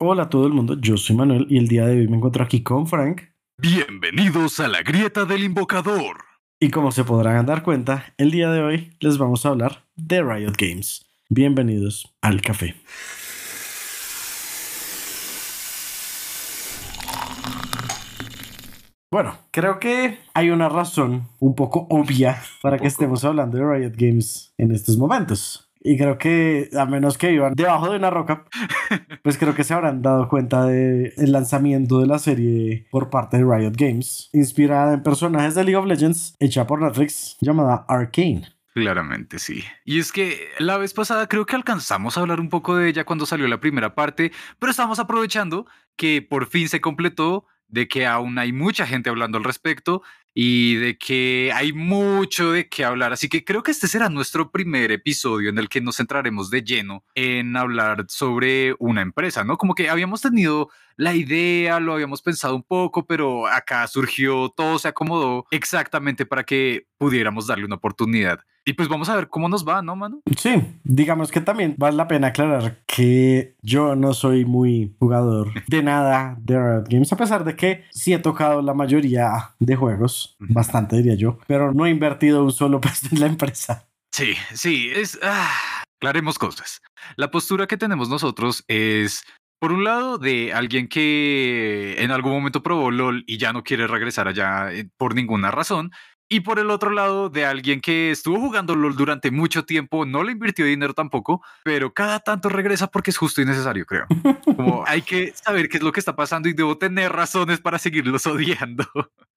Hola a todo el mundo, yo soy Manuel y el día de hoy me encuentro aquí con Frank. Bienvenidos a la grieta del invocador. Y como se podrán dar cuenta, el día de hoy les vamos a hablar de Riot Games. Bienvenidos al café. Bueno, creo que hay una razón un poco obvia para que estemos hablando de Riot Games en estos momentos. Y creo que, a menos que vivan debajo de una roca, pues creo que se habrán dado cuenta del lanzamiento de la serie por parte de Riot Games, inspirada en personajes de League of Legends, hecha por Netflix, llamada Arcane. Claramente sí. Y es que la vez pasada creo que alcanzamos a hablar un poco de ella cuando salió la primera parte, pero estamos aprovechando que por fin se completó de que aún hay mucha gente hablando al respecto y de que hay mucho de qué hablar. Así que creo que este será nuestro primer episodio en el que nos centraremos de lleno en hablar sobre una empresa, ¿no? Como que habíamos tenido la idea, lo habíamos pensado un poco, pero acá surgió, todo se acomodó exactamente para que pudiéramos darle una oportunidad. Y pues vamos a ver cómo nos va, ¿no, mano? Sí, digamos que también vale la pena aclarar que yo no soy muy jugador de nada de Riot Games, a pesar de que sí he tocado la mayoría de juegos, bastante diría yo, pero no he invertido un solo peso en la empresa. Sí, sí, es... Ah, aclaremos cosas. La postura que tenemos nosotros es por un lado, de alguien que en algún momento probó LOL y ya no quiere regresar allá eh, por ninguna razón. Y por el otro lado, de alguien que estuvo jugando LOL durante mucho tiempo, no le invirtió dinero tampoco, pero cada tanto regresa porque es justo y necesario, creo. Como hay que saber qué es lo que está pasando y debo tener razones para seguirlos odiando.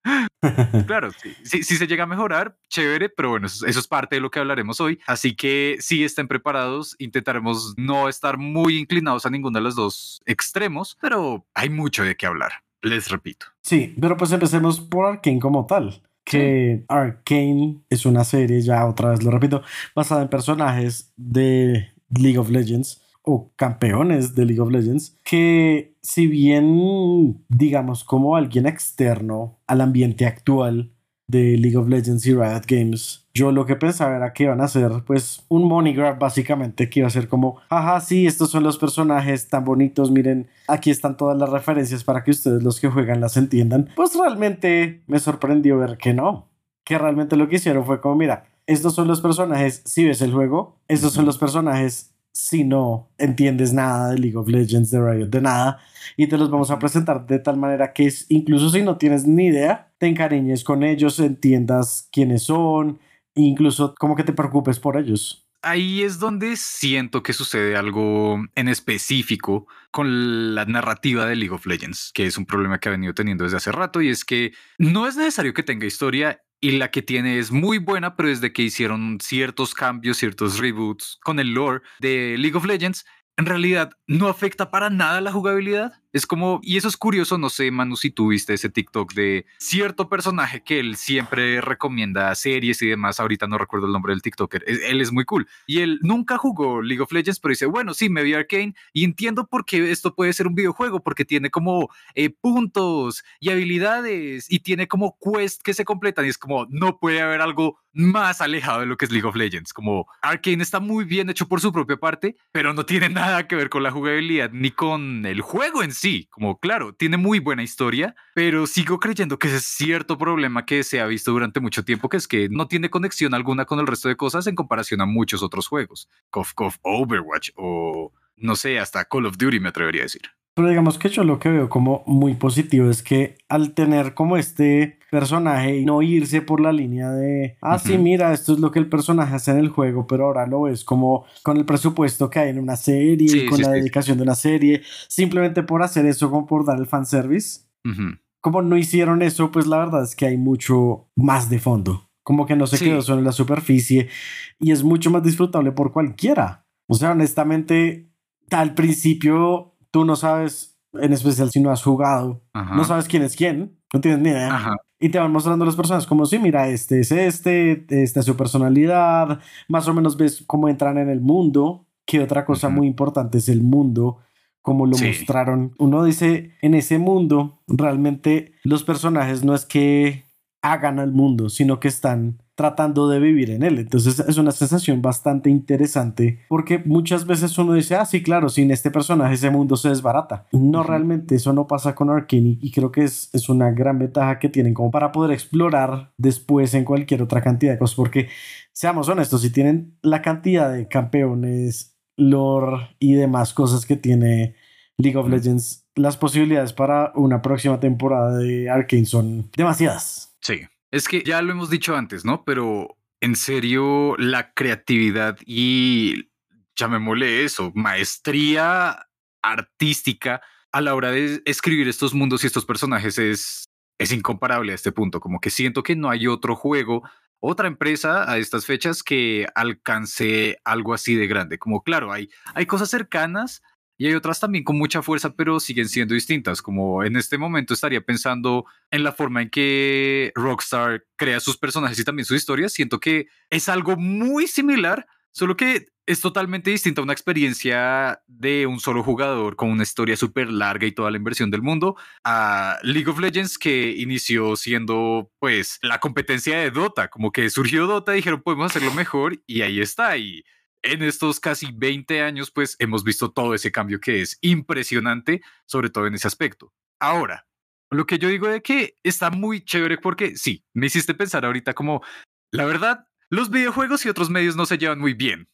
claro, sí, si se llega a mejorar, chévere, pero bueno, eso, eso, es parte de lo que hablaremos hoy. Así que si estén preparados, intentaremos no estar muy inclinados a ninguno de los dos extremos, pero hay mucho de qué hablar. Les repito. Sí, pero pues empecemos por Arkane como tal que Arcane es una serie, ya otra vez lo repito, basada en personajes de League of Legends o campeones de League of Legends, que si bien digamos como alguien externo al ambiente actual de League of Legends y Riot Games, yo lo que pensaba era que iban a hacer pues un money grab básicamente, que iba a ser como, ajá, sí, estos son los personajes tan bonitos, miren, aquí están todas las referencias para que ustedes los que juegan las entiendan. Pues realmente me sorprendió ver que no, que realmente lo que hicieron fue como, mira, estos son los personajes si ves el juego, estos son los personajes si no entiendes nada de League of Legends, de Riot, de nada, y te los vamos a presentar de tal manera que es, incluso si no tienes ni idea, te encariñes con ellos, entiendas quiénes son, incluso como que te preocupes por ellos. Ahí es donde siento que sucede algo en específico con la narrativa de League of Legends, que es un problema que ha venido teniendo desde hace rato y es que no es necesario que tenga historia y la que tiene es muy buena, pero desde que hicieron ciertos cambios, ciertos reboots con el lore de League of Legends, en realidad no afecta para nada la jugabilidad. Es como, y eso es curioso, no sé, Manu, si tú viste ese TikTok de cierto personaje que él siempre recomienda series y demás. Ahorita no recuerdo el nombre del TikToker. Él es muy cool. Y él nunca jugó League of Legends, pero dice, bueno, sí, me vi Arcane y entiendo por qué esto puede ser un videojuego, porque tiene como eh, puntos y habilidades y tiene como quest que se completan. Y es como, no puede haber algo más alejado de lo que es League of Legends. Como Arcane está muy bien hecho por su propia parte, pero no tiene nada que ver con la jugabilidad ni con el juego en sí sí, como claro, tiene muy buena historia, pero sigo creyendo que ese es cierto problema que se ha visto durante mucho tiempo, que es que no tiene conexión alguna con el resto de cosas en comparación a muchos otros juegos. Cof, Cof, Overwatch o no sé, hasta Call of Duty me atrevería a decir. Pero digamos que yo lo que veo como muy positivo es que al tener como este personaje y no irse por la línea de, ah, sí, mira, esto es lo que el personaje hace en el juego, pero ahora lo ves como con el presupuesto que hay en una serie, con la dedicación de una serie, simplemente por hacer eso, como por dar el fanservice. Como no hicieron eso, pues la verdad es que hay mucho más de fondo. Como que no se quedó solo en la superficie y es mucho más disfrutable por cualquiera. O sea, honestamente, al principio tú no sabes, en especial si no has jugado, no sabes quién es quién, no tienes ni idea. Y te van mostrando las personas como, sí, mira, este es este, esta es su personalidad, más o menos ves cómo entran en el mundo, que otra cosa muy importante es el mundo, como lo mostraron. Uno dice, en ese mundo, realmente los personajes no es que hagan al mundo, sino que están tratando de vivir en él. Entonces es una sensación bastante interesante porque muchas veces uno dice, ah, sí, claro, sin este personaje ese mundo se desbarata. No, realmente eso no pasa con Arkane y creo que es, es una gran ventaja que tienen como para poder explorar después en cualquier otra cantidad de cosas porque seamos honestos, si tienen la cantidad de campeones, lore y demás cosas que tiene League of Legends, las posibilidades para una próxima temporada de Arkane son demasiadas. Sí, es que ya lo hemos dicho antes, ¿no? Pero en serio, la creatividad y llamémosle eso, maestría artística a la hora de escribir estos mundos y estos personajes es, es incomparable a este punto. Como que siento que no hay otro juego, otra empresa a estas fechas que alcance algo así de grande. Como claro, hay, hay cosas cercanas, y hay otras también con mucha fuerza, pero siguen siendo distintas. Como en este momento estaría pensando en la forma en que Rockstar crea sus personajes y también sus historias. Siento que es algo muy similar, solo que es totalmente distinta a una experiencia de un solo jugador con una historia súper larga y toda la inversión del mundo a League of Legends que inició siendo pues la competencia de Dota, como que surgió Dota, dijeron podemos hacerlo mejor y ahí está y en estos casi 20 años, pues hemos visto todo ese cambio que es impresionante, sobre todo en ese aspecto. Ahora, lo que yo digo de que está muy chévere porque sí, me hiciste pensar ahorita como, la verdad, los videojuegos y otros medios no se llevan muy bien.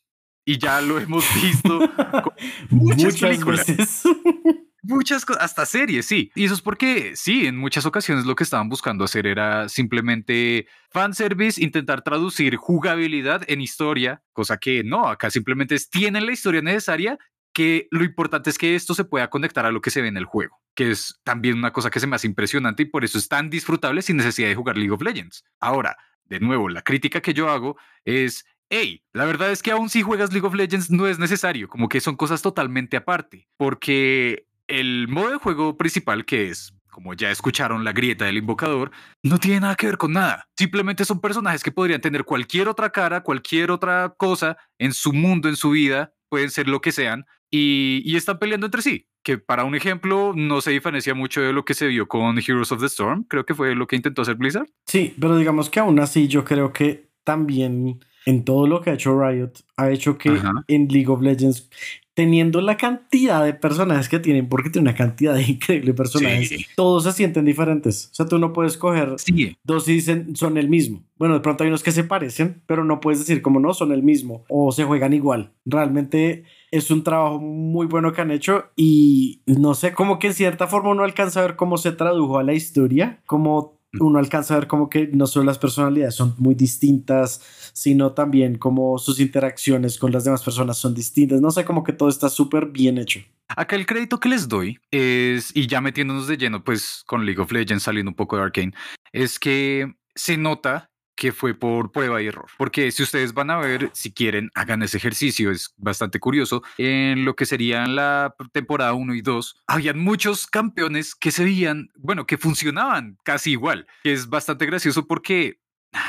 Y ya lo hemos visto muchas, Veces. Muchas cosas, hasta series, sí. Y eso es porque, sí, en muchas ocasiones lo que estaban buscando hacer era simplemente fanservice, intentar traducir jugabilidad en historia, cosa que no, acá simplemente es, tienen la historia necesaria, que lo importante es que esto se pueda conectar a lo que se ve en el juego, que es también una cosa que se me hace impresionante y por eso es tan disfrutable sin necesidad de jugar League of Legends. Ahora, de nuevo, la crítica que yo hago es hey, la verdad es que aún si juegas League of Legends no es necesario, como que son cosas totalmente aparte, porque el modo de juego principal, que es, como ya escucharon, la grieta del invocador, no tiene nada que ver con nada. Simplemente son personajes que podrían tener cualquier otra cara, cualquier otra cosa en su mundo, en su vida, pueden ser lo que sean, y, están peleando entre sí. Que para un ejemplo, no se diferencia mucho de lo que se vio con Heroes of the Storm. Creo que fue lo que intentó hacer Blizzard. Sí, pero digamos que aún así yo creo que también en todo lo que ha hecho Riot, ha hecho que en League of Legends teniendo la cantidad de personajes que tienen, porque tiene una cantidad de increíbles personajes, todos se sienten diferentes. O sea, tú no puedes coger dos y dicen son el mismo. Bueno, de pronto hay unos que se parecen, pero no puedes decir como no son el mismo o se juegan igual. Realmente es un trabajo muy bueno que han hecho y no sé, como que en cierta forma uno alcanza a ver cómo se tradujo a la historia, como uno alcanza a ver como que no solo las personalidades son muy distintas, sino también como sus interacciones con las demás personas son distintas. No sé, como que todo está súper bien hecho. Acá el crédito que les doy es, y ya metiéndonos de lleno, pues con League of Legends saliendo un poco de Arkane, es que se nota que fue por prueba y error. Porque si ustedes van a ver, si quieren, hagan ese ejercicio, es bastante curioso. En lo que serían la temporada 1 y 2, habían muchos campeones que se veían, bueno, que funcionaban casi igual. Es bastante gracioso porque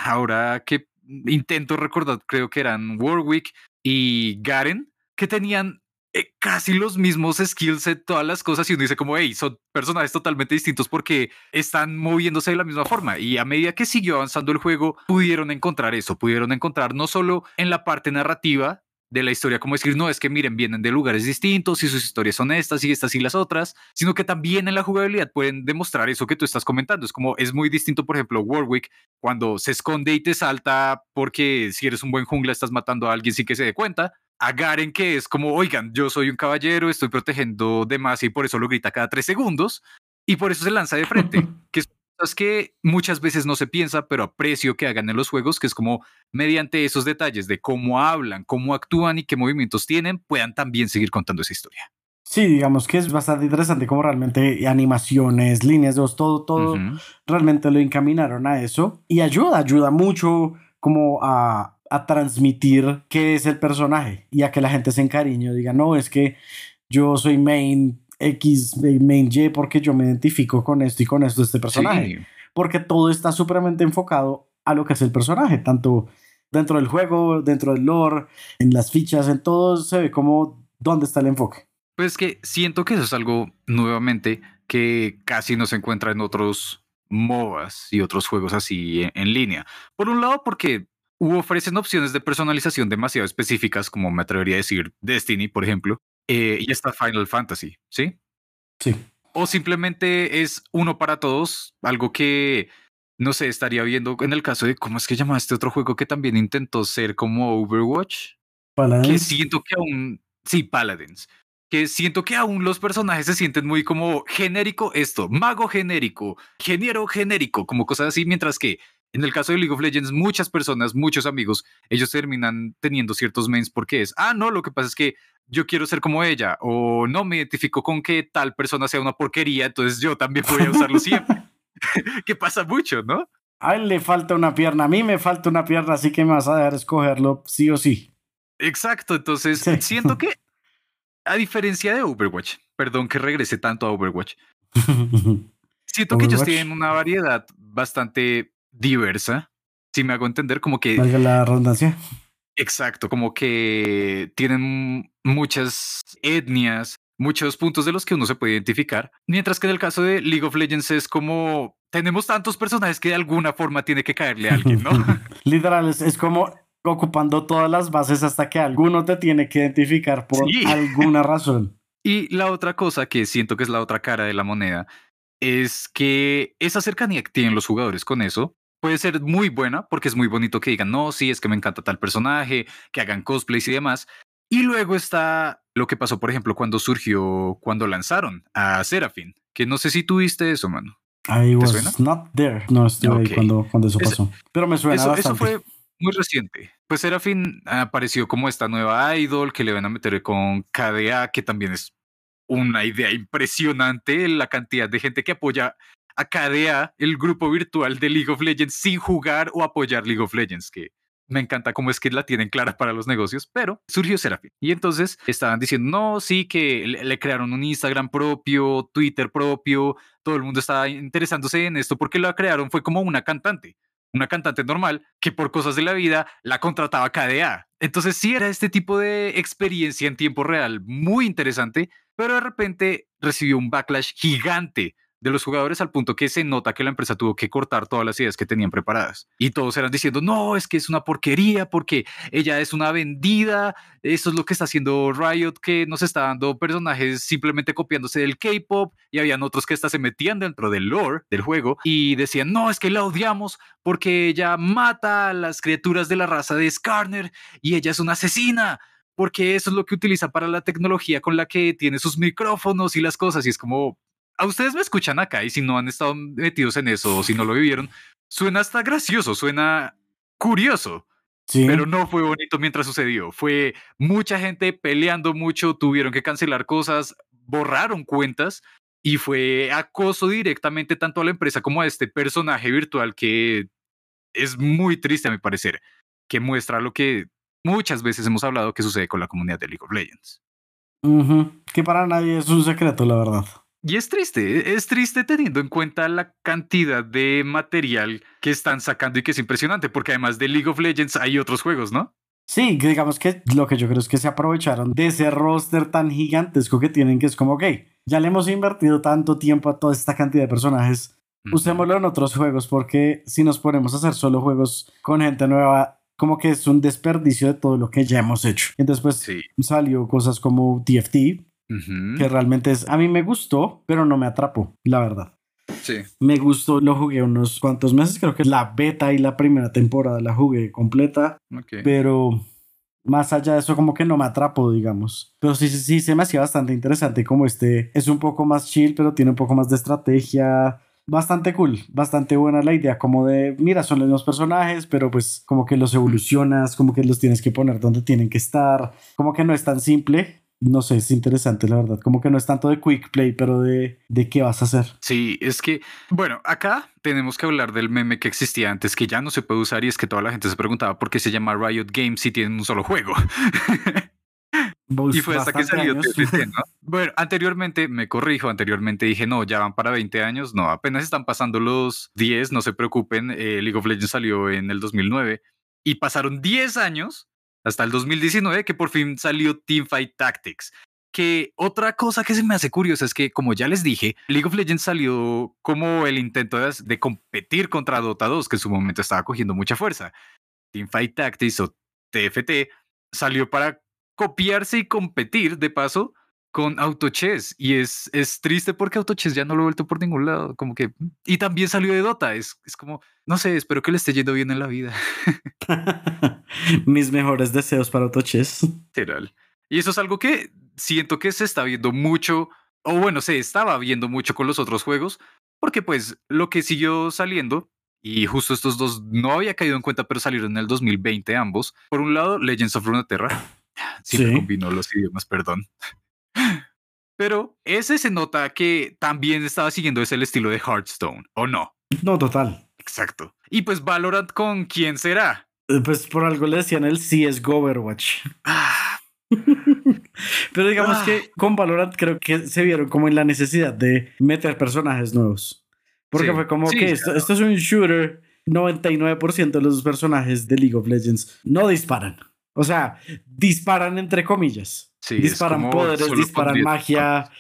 ahora que intento recordar, creo que eran Warwick y Garen, que tenían eh, casi los mismos skills en todas las cosas y uno dice como, hey, son personajes totalmente distintos porque están moviéndose de la misma forma y a medida que siguió avanzando el juego pudieron encontrar eso, pudieron encontrar no solo en la parte narrativa de la historia, como decir, no, es que miren, vienen de lugares distintos y sus historias son estas y estas y las otras, sino que también en la jugabilidad pueden demostrar eso que tú estás comentando. Es como, es muy distinto, por ejemplo, Warwick, cuando se esconde y te salta porque si eres un buen jungla estás matando a alguien sin que se dé cuenta, a Garen, que es como, oigan, yo soy un caballero, estoy protegiendo demás y por eso lo grita cada tres segundos y por eso se lanza de frente, que es cosas que muchas veces no se piensa, pero aprecio que hagan en los juegos, que es como mediante esos detalles de cómo hablan, cómo actúan y qué movimientos tienen, puedan también seguir contando esa historia. Sí, digamos que es bastante interesante como realmente animaciones, líneas de todo, todo, realmente lo encaminaron a eso y ayuda, ayuda mucho como a, a transmitir qué es el personaje y a que la gente se encariñe, diga, no, es que yo soy main X, main Y porque yo me identifico con esto y con esto de este personaje. Porque todo está supremamente enfocado a lo que es el personaje, tanto dentro del juego, dentro del lore, en las fichas, en todo se ve como dónde está el enfoque. Pues que siento que eso es algo nuevamente que casi no se encuentra en otros MOBAs y otros juegos así en, línea. Por un lado, porque ofrecen opciones de personalización demasiado específicas, como me atrevería a decir Destiny, por ejemplo, eh, y está Final Fantasy, ¿sí? Sí. O simplemente es uno para todos, algo que, no sé, estaría viendo en el caso de, ¿cómo es que llama este otro juego que también intentó ser como Overwatch? Paladins. Que siento que aún, sí, Paladins, que siento que aún los personajes se sienten muy como genérico esto, mago genérico, ingeniero genérico, como cosas así, mientras que en el caso de League of Legends, muchas personas, muchos amigos, ellos terminan teniendo ciertos mains porque es, ah, no, lo que pasa es que yo quiero ser como ella, o no me identifico con que tal persona sea una porquería, entonces yo también voy a usarlo siempre. que pasa mucho, ¿no? A él le falta una pierna, a mí me falta una pierna, así que me vas a dejar escogerlo sí o sí. Exacto, entonces siento que, a diferencia de Overwatch, perdón que regrese tanto a Overwatch, siento que ellos tienen una variedad bastante diversa, si me hago entender, como que... Valga la redundancia. Exacto, como que tienen muchas etnias, muchos puntos de los que uno se puede identificar, mientras que en el caso de League of Legends es como tenemos tantos personajes que de alguna forma tiene que caerle a alguien, ¿no? Literal, es, como ocupando todas las bases hasta que alguno te tiene que identificar por alguna razón. Y la otra cosa que siento que es la otra cara de la moneda es que esa cercanía que tienen los jugadores con eso puede ser muy buena porque es muy bonito que digan, no, sí, es que me encanta tal personaje, que hagan cosplays y demás. Y luego está lo que pasó, por ejemplo, cuando surgió, cuando lanzaron a Seraphine, que no sé si tuviste eso, mano. I was not there. No estuve ahí cuando, cuando eso pasó. Pero me suena eso, bastante. Eso fue muy reciente. Pues Seraphine apareció como esta nueva idol que le van a meter con KDA, que también es una idea impresionante, la cantidad de gente que apoya a KDA, el grupo virtual de League of Legends, sin jugar o apoyar League of Legends, que me encanta cómo es que la tienen clara para los negocios, pero surgió Seraphine. Y entonces estaban diciendo, no, sí, que le, crearon un Instagram propio, Twitter propio, todo el mundo estaba interesándose en esto porque la crearon, fue como una cantante, una cantante normal que por cosas de la vida la contrataba KDA. Entonces sí era este tipo de experiencia en tiempo real muy interesante, pero de repente recibió un backlash gigante de los jugadores al punto que se nota que la empresa tuvo que cortar todas las ideas que tenían preparadas. Y todos eran diciendo, no, es que es una porquería porque ella es una vendida, eso es lo que está haciendo Riot, que nos está dando personajes simplemente copiándose del K-Pop y habían otros que hasta se metían dentro del lore del juego y decían, no, es que la odiamos porque ella mata a las criaturas de la raza de Skarner y ella es una asesina porque eso es lo que utiliza para la tecnología con la que tiene sus micrófonos y las cosas. Y es como, a ustedes me escuchan acá y si no han estado metidos en eso o si no lo vivieron, suena hasta gracioso, suena curioso. Pero no fue bonito mientras sucedió. Fue mucha gente peleando mucho, tuvieron que cancelar cosas, borraron cuentas y fue acoso directamente tanto a la empresa como a este personaje virtual que es muy triste a mi parecer, que muestra lo que muchas veces hemos hablado que sucede con la comunidad de League of Legends. Que para nadie es un secreto, la verdad. Y es triste, es triste teniendo en cuenta la cantidad de material que están sacando y que es impresionante, porque además de League of Legends hay otros juegos, ¿no? Sí, digamos que lo que yo creo es que se aprovecharon de ese roster tan gigantesco que tienen, que es como, ok, ya le hemos invertido tanto tiempo a toda esta cantidad de personajes, usémoslo en otros juegos, porque si nos ponemos a hacer solo juegos con gente nueva, como que es un desperdicio de todo lo que ya hemos hecho. Entonces, pues salió cosas como TFT, que realmente es, a mí me gustó, pero no me atrapó, la verdad. Sí. Me gustó, lo jugué unos cuantos meses, creo que la beta y la primera temporada la jugué completa, pero más allá de eso como que no me atrapó, digamos. Pero sí, sí, sí, se me hacía bastante interesante como este es un poco más chill, pero tiene un poco más de estrategia. Bastante cool, bastante buena la idea, como de, mira, son los mismos personajes, pero pues como que los evolucionas, como que los tienes que poner donde tienen que estar, como que no es tan simple, no sé, es interesante la verdad. Como que no es tanto de quick play, pero de, de qué vas a hacer. Sí, es que, bueno, acá tenemos que hablar del meme que existía antes, que ya no se puede usar y es que toda la gente se preguntaba por qué se llama Riot Games si tienen un solo juego. y fue hasta que salió ¿no? Bueno, anteriormente, me corrijo, anteriormente dije, no, ya van para 20 años, no, apenas están pasando los 10, no se preocupen, eh, League of Legends salió en el 2009 y pasaron 10 años hasta el 2019 que por fin salió Teamfight Tactics, que otra cosa que se me hace curiosa es que, como ya les dije, League of Legends salió como el intento de, de competir contra Dota 2, que en su momento estaba cogiendo mucha fuerza. Teamfight Tactics o TFT salió para copiarse y competir de paso con AutoChess y es, es triste porque AutoChess ya no lo he vuelto por ningún lado, como que y también salió de Dota, es, es como, no sé, espero que le esté yendo bien en la vida. Mis mejores deseos para AutoChess. Literal. Y eso es algo que siento que se está viendo mucho, o bueno, se estaba viendo mucho con los otros juegos, porque pues lo que siguió saliendo, y justo estos dos no había caído en cuenta, pero salieron en el 2020 ambos. Por un lado, Legends of Runeterra. Siempre sí. combinó los idiomas, perdón. Pero ese se nota que también estaba siguiendo ese el estilo de Hearthstone, ¿o no? No, total. Exacto. Y pues Valorant con quién será? Eh, pues por algo le decían el CSGO Overwatch. Ah. Pero digamos que ah. con Valorant creo que se vieron como en la necesidad de meter personajes nuevos. Porque fue como que esto, esto es un shooter. 99% de los personajes de League of Legends no disparan. O sea, disparan entre comillas. Disparan poderes, disparan magia,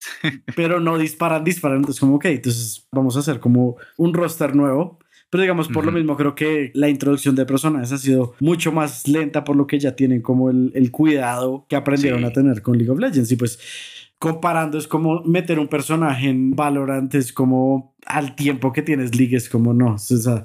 pero no disparan, disparan. Entonces, como, ok, entonces vamos a hacer como un roster nuevo. Pero digamos, por lo mismo, creo que la introducción de personajes ha sido mucho más lenta por lo que ya tienen como el, el cuidado que aprendieron a tener con League of Legends. Y pues comparando es como meter un personaje en Valorant, es como al tiempo que tienes League, es como no, o sea,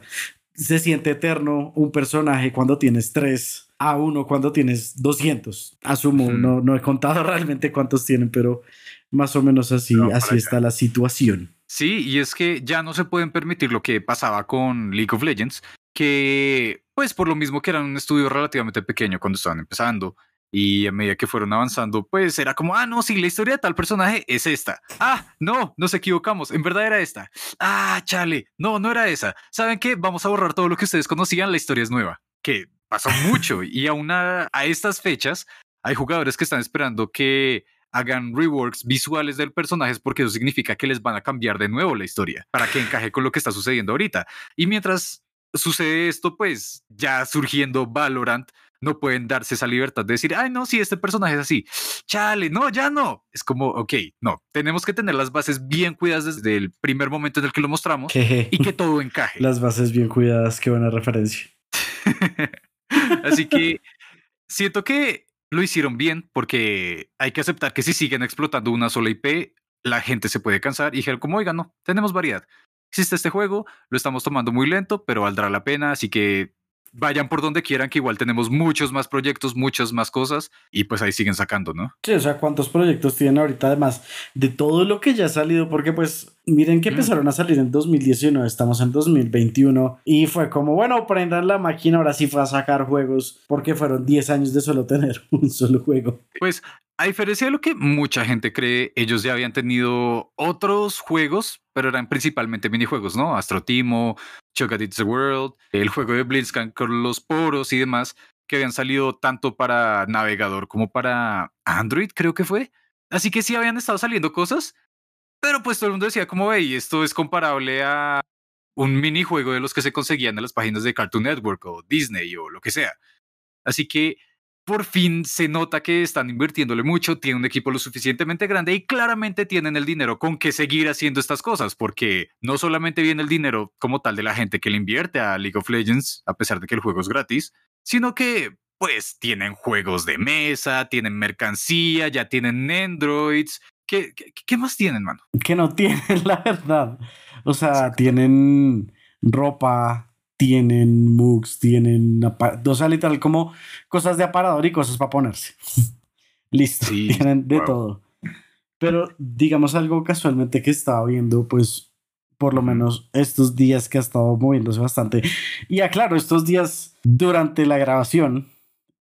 se siente eterno un personaje cuando tienes tres a uno cuando tienes 200. Asumo, no, no he contado realmente cuántos tienen, pero más o menos así, así está la situación. Sí, y es que ya no se pueden permitir lo que pasaba con League of Legends, que pues por lo mismo que eran un estudio relativamente pequeño cuando estaban empezando, y a medida que fueron avanzando, pues era como, ah, no, sí, la historia de tal personaje es esta. Ah, no, nos equivocamos, en verdad era esta. Ah, chale, no, no era esa. ¿Saben qué? Vamos a borrar todo lo que ustedes conocían, la historia es nueva. Que pasó mucho y aún a, a estas fechas hay jugadores que están esperando que hagan reworks visuales del personaje porque eso significa que les van a cambiar de nuevo la historia para que encaje con lo que está sucediendo ahorita. Y mientras sucede esto, pues ya surgiendo Valorant, no pueden darse esa libertad de decir, ay, no, si este personaje es así, chale, no, ya no. Es como, ok, no, tenemos que tener las bases bien cuidadas desde el primer momento en el que lo mostramos y que todo encaje. Las bases bien cuidadas, qué buena referencia. así que siento que lo hicieron bien porque hay que aceptar que si siguen explotando una sola IP, la gente se puede cansar y dijeron como, no, tenemos variedad. Existe este juego, lo estamos tomando muy lento, pero valdrá la pena, así que vayan por donde quieran, que igual tenemos muchos más proyectos, muchas más cosas, y pues ahí siguen sacando, ¿no? Sí, o sea, ¿cuántos proyectos tienen ahorita además de todo lo que ya ha salido? Porque pues miren que empezaron a salir en 2019, estamos en 2021, y fue como, bueno, prendan la máquina, ahora sí fue a sacar juegos, porque fueron 10 años de solo tener un solo juego. Pues a diferencia de lo que mucha gente cree, ellos ya habían tenido otros juegos, pero eran principalmente minijuegos, ¿no? Astro Timo, Chocolat the World, el juego de Blitzcrank con los poros y demás, que habían salido tanto para navegador como para Android, creo que fue. Así que sí habían estado saliendo cosas, pero pues todo el mundo decía como, veis, esto es comparable a un minijuego de los que se conseguían en las páginas de Cartoon Network o Disney o lo que sea. Así que por fin se nota que están invirtiéndole mucho, tienen un equipo lo suficientemente grande y claramente tienen el dinero con que seguir haciendo estas cosas, porque no solamente viene el dinero como tal de la gente que le invierte a League of Legends, a pesar de que el juego es gratis, sino que pues tienen juegos de mesa, tienen mercancía, ya tienen Androids. ¿Qué, qué, más tienen, mano? Que no tienen, la verdad. O sea, tienen ropa, tienen mugs, tienen, o sea, literal, como cosas de aparador y cosas para ponerse. Listo, tienen de todo. Pero digamos algo casualmente que estaba viendo, pues por lo menos estos días que ha estado moviéndose bastante. Y aclaro, estos días durante la grabación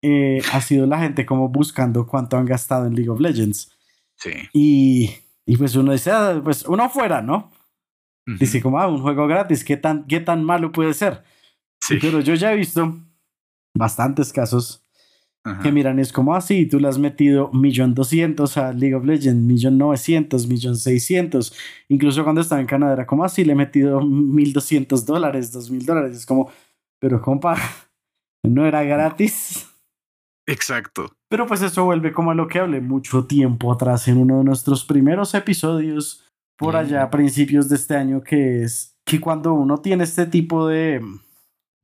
eh, ha sido la gente como buscando cuánto han gastado en League of Legends. Sí. Y, y pues uno dice, ah, pues uno fuera, ¿no? Dice como, ah, un juego gratis, ¿qué tan, qué tan malo puede ser? Sí. Pero yo ya he visto bastantes casos que miran, es como así, ah, tú le has metido millón doscientos a League of Legends, millón novecientos, millón seiscientos. Incluso cuando estaba en Canadá era como así, ah, le he metido mil doscientos dólares, dos mil dólares. Es como, pero compa, no era gratis. Exacto. Pero pues eso vuelve como a lo que hablé mucho tiempo atrás en uno de nuestros primeros episodios, por allá a principios de este año, que es que cuando uno tiene este tipo de,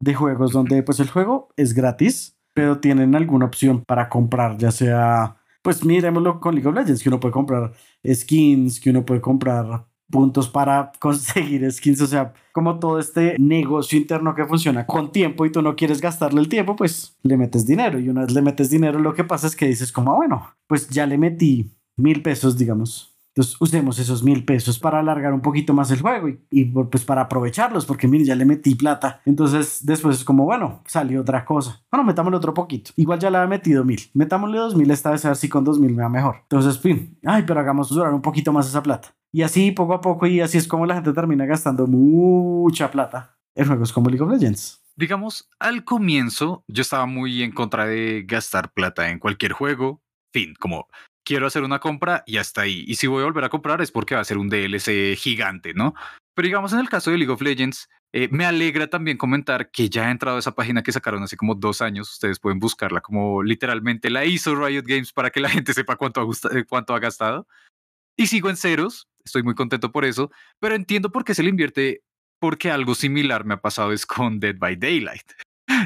de juegos donde pues el juego es gratis, pero tienen alguna opción para comprar, ya sea, pues miremoslo con League of Legends, que uno puede comprar skins, que uno puede comprar puntos para conseguir skins, o sea, como todo este negocio interno que funciona con tiempo y tú no quieres gastarle el tiempo, pues le metes dinero y una vez le metes dinero lo que pasa es que dices como, ah, bueno, pues ya le metí mil pesos, digamos. Entonces usemos esos mil pesos para alargar un poquito más el juego y, pues para aprovecharlos, porque mire, ya le metí plata. Entonces después es como, bueno, salió otra cosa. Bueno, metámosle otro poquito. Igual ya le había metido mil. Metámosle dos mil esta vez a ver si con dos mil me va mejor. Entonces, fin, ay, pero hagamos durar un poquito más esa plata. Y así poco a poco y así es como la gente termina gastando mucha plata en juegos como League of Legends. Digamos, al comienzo yo estaba muy en contra de gastar plata en cualquier juego. Fin, como quiero hacer una compra y hasta ahí. Y si voy a volver a comprar es porque va a ser un DLC gigante, ¿no? Pero digamos en el caso de League of Legends, eh, me alegra también comentar que ya ha entrado a esa página que sacaron hace como dos años. Ustedes pueden buscarla como literalmente la hizo Riot Games para que la gente sepa cuánto ha, eh, cuánto ha gastado. Y sigo en ceros, estoy muy contento por eso, pero entiendo por qué se le invierte porque algo similar me ha pasado es con Dead by Daylight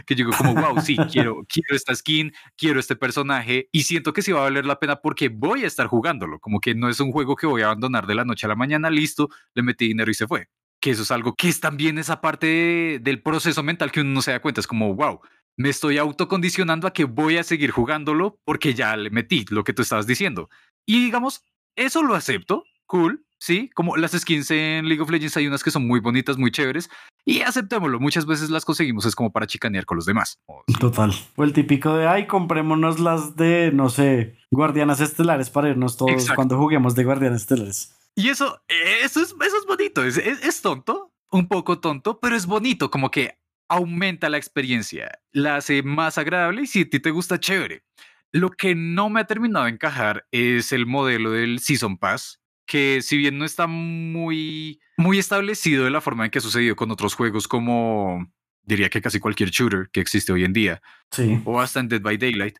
que digo como, wow, sí, quiero, quiero esta skin, quiero este personaje y siento que sí va a valer la pena porque voy a estar jugándolo, como que no es un juego que voy a abandonar de la noche a la mañana, listo, le metí dinero y se fue. Que eso es algo que es también esa parte del proceso mental que uno no se da cuenta, es como, wow, me estoy autocondicionando a que voy a seguir jugándolo porque ya le metí lo que tú estabas diciendo. Y digamos, eso lo acepto, cool, sí, como las skins en League of Legends hay unas que son muy bonitas, muy chéveres, y aceptémoslo, muchas veces las conseguimos es como para chicanear con los demás. Total. O el típico de, ay, comprémonos las de, no sé, guardianas estelares para irnos todos cuando juguemos de guardianas estelares. Y eso, eso es, eso es bonito, es, es tonto, un poco tonto, pero es bonito, como que aumenta la experiencia, la hace más agradable y si a ti te gusta, chévere. Lo que no me ha terminado de encajar es el modelo del Season Pass, que si bien no está muy, muy establecido de la forma en que ha sucedido con otros juegos como diría que casi cualquier shooter que existe hoy en día, sí. o hasta en Dead by Daylight,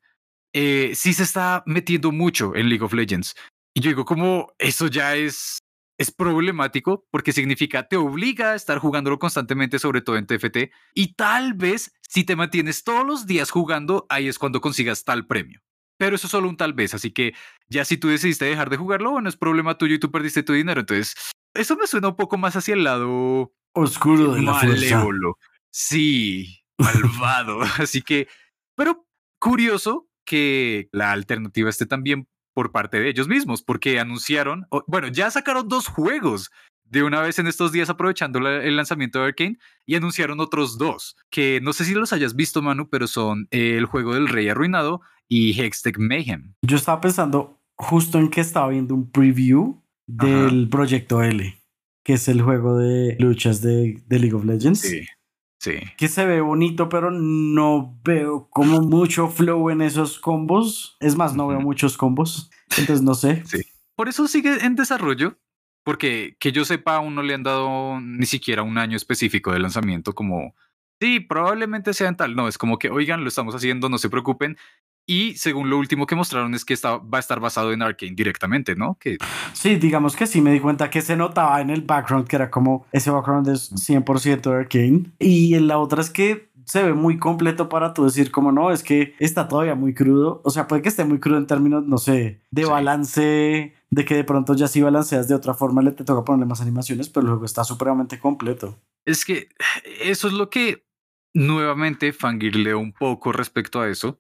eh, sí se está metiendo mucho en League of Legends. Y yo digo, como eso ya es, es problemático porque significa te obliga a estar jugándolo constantemente, sobre todo en TFT, y tal vez si te mantienes todos los días jugando, ahí es cuando consigas tal premio. Pero eso es solo un tal vez, así que ya si tú decidiste dejar de jugarlo, bueno, es problema tuyo y tú perdiste tu dinero. Entonces, eso me suena un poco más hacia el lado oscuro de la fuerza. Sí, malvado. así que, pero curioso que la alternativa esté también por parte de ellos mismos, porque anunciaron, bueno, ya sacaron dos juegos de una vez en estos días aprovechando el lanzamiento de Arkane y anunciaron otros dos, que no sé si los hayas visto, Manu, pero son el juego del Rey Arruinado y Hextech Mayhem. Yo estaba pensando justo en que estaba viendo un preview del Proyecto L, que es el juego de luchas de, League of Legends. Sí. Sí. Que se ve bonito, pero no veo como mucho flow en esos combos. Es más, no veo muchos combos. Entonces no sé. Sí. Por eso sigue en desarrollo. Porque que yo sepa, aún no le han dado ni siquiera un año específico de lanzamiento como, sí, probablemente sean tal. No, es como que, oigan, lo estamos haciendo, no se preocupen. Y según lo último que mostraron es que está, va a estar basado en Arkane directamente, ¿no? Que... Sí, digamos que sí, me di cuenta que se notaba en el background que era como ese background es 100% de Arkane. Y en la otra es que se ve muy completo para tú decir como no, es que está todavía muy crudo. O sea, puede que esté muy crudo en términos, no sé, de balance, de que de pronto ya si balanceas de otra forma le te toca ponerle más animaciones, pero luego está supremamente completo. Es que eso es lo que nuevamente fangirleo un poco respecto a eso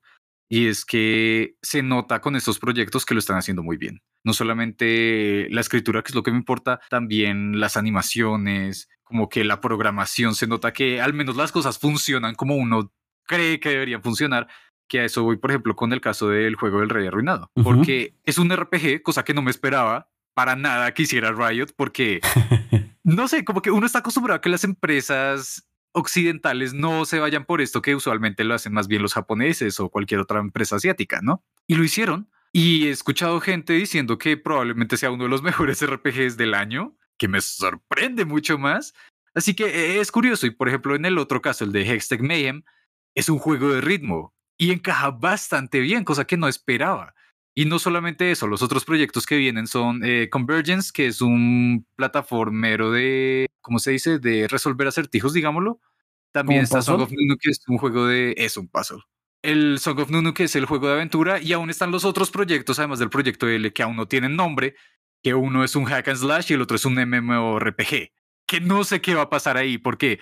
y es que se nota con estos proyectos que lo están haciendo muy bien. No solamente la escritura, que es lo que me importa, también las animaciones, como que la programación, se nota que al menos las cosas funcionan como uno cree que deberían funcionar, que a eso voy, por ejemplo, con el caso del juego del Rey Arruinado, porque es un RPG, cosa que no me esperaba para nada que hiciera Riot, porque no sé, como que uno está acostumbrado a que las empresas occidentales no se vayan por esto que usualmente lo hacen más bien los japoneses o cualquier otra empresa asiática, ¿no? Y lo hicieron. Y he escuchado gente diciendo que probablemente sea uno de los mejores RPGs del año, que me sorprende mucho más. Así que eh, es curioso. Y por ejemplo, en el otro caso, el de Hextech Mayhem, es un juego de ritmo. y encaja bastante bien, cosa que no esperaba. Y no solamente eso, los otros proyectos que vienen son eh, Convergence, que es un plataformero de, ¿cómo se dice?, de resolver acertijos, digámoslo. También está Song of Nunu, que es un juego de, es un puzzle. El Song of Nunu, que es el juego de aventura, y aún están los otros proyectos, además del proyecto L, que aún no tienen nombre, que uno es un hack and slash y el otro es un MMORPG. Que no sé qué va a pasar ahí, porque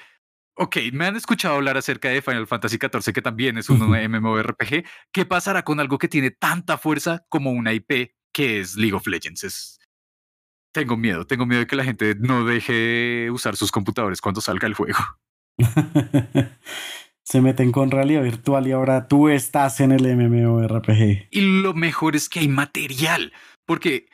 Ok, me han escuchado hablar acerca de Final Fantasy XIV, que también es un MMORPG. ¿Qué pasará con algo que tiene tanta fuerza como una IP que es League of Legends? Tengo miedo, tengo miedo de que la gente no deje usar sus computadores cuando salga el juego. Se meten con realidad virtual y ahora tú estás en el MMORPG. Y lo mejor es que hay material, porque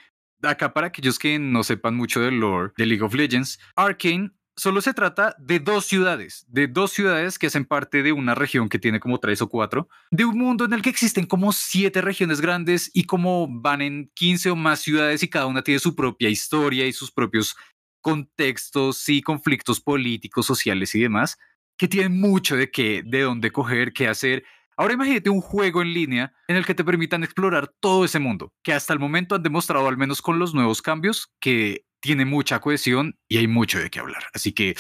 acá para aquellos que no sepan mucho del lore de League of Legends, Arkane solo se trata de dos ciudades, de dos ciudades que hacen parte de una región que tiene como tres o cuatro, de un mundo en el que existen como siete regiones grandes y como van en 15 o más ciudades y cada una tiene su propia historia y sus propios contextos y conflictos políticos, sociales y demás, que tienen mucho de qué, de dónde coger, qué hacer. Ahora imagínate un juego en línea en el que te permitan explorar todo ese mundo, que hasta el momento han demostrado, al menos con los nuevos cambios, que tiene mucha cohesión y hay mucho de qué hablar. Así que,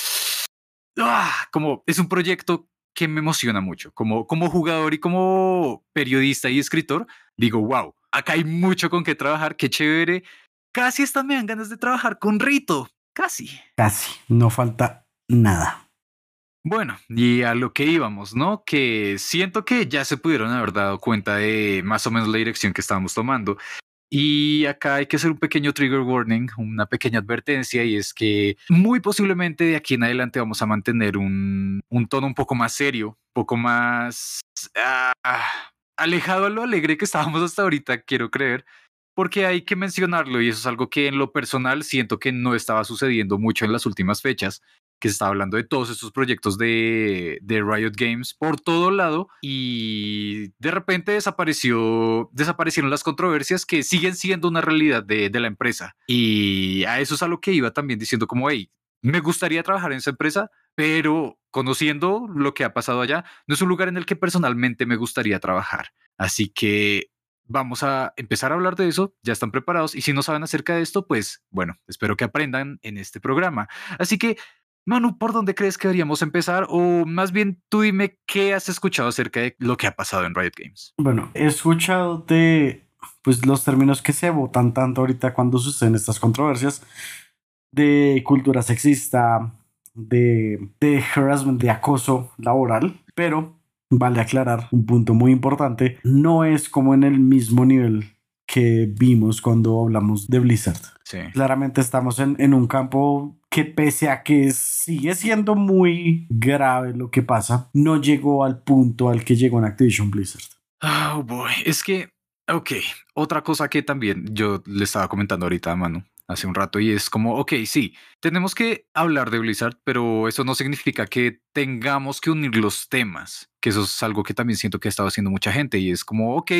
¡ah! como es un proyecto que me emociona mucho. Como, como jugador y como periodista y escritor, digo, wow, acá hay mucho con qué trabajar, qué chévere. Casi hasta me dan ganas de trabajar con Rito. Casi. Casi. No falta nada. Bueno, y a lo que íbamos, ¿no? Que siento que ya se pudieron haber dado cuenta de más o menos la dirección que estábamos tomando. Y acá hay que hacer un pequeño trigger warning, una pequeña advertencia, y es que muy posiblemente de aquí en adelante vamos a mantener un, tono un poco más serio, un poco más ah, alejado a lo alegre que estábamos hasta ahorita, quiero creer, porque hay que mencionarlo, y eso es algo que en lo personal siento que no estaba sucediendo mucho en las últimas fechas, que se está hablando de todos estos proyectos de, de, Riot Games por todo lado y de repente desapareció, desaparecieron las controversias que siguen siendo una realidad de, de la empresa. Y a eso es a lo que iba también diciendo como, hey, me gustaría trabajar en esa empresa, pero conociendo lo que ha pasado allá, no es un lugar en el que personalmente me gustaría trabajar. Así que vamos a empezar a hablar de eso, ya están preparados y si no saben acerca de esto, pues bueno, espero que aprendan en este programa. Así que Manu, ¿por dónde crees que deberíamos empezar? O más bien tú dime qué has escuchado acerca de lo que ha pasado en Riot Games. Bueno, he escuchado de pues los términos que se votan tanto ahorita cuando suceden estas controversias de cultura sexista, de, de harassment, de acoso laboral, pero vale aclarar un punto muy importante, no es como en el mismo nivel que vimos cuando hablamos de Blizzard. Claramente estamos en, en, un campo que pese a que sigue siendo muy grave lo que pasa, no llegó al punto al que llegó en Activision Blizzard. Oh boy, es que, ok, otra cosa que también yo le estaba comentando ahorita a Manu hace un rato y es como, ok, sí, tenemos que hablar de Blizzard, pero eso no significa que tengamos que unir los temas, que eso es algo que también siento que ha estado haciendo mucha gente y es como, ok,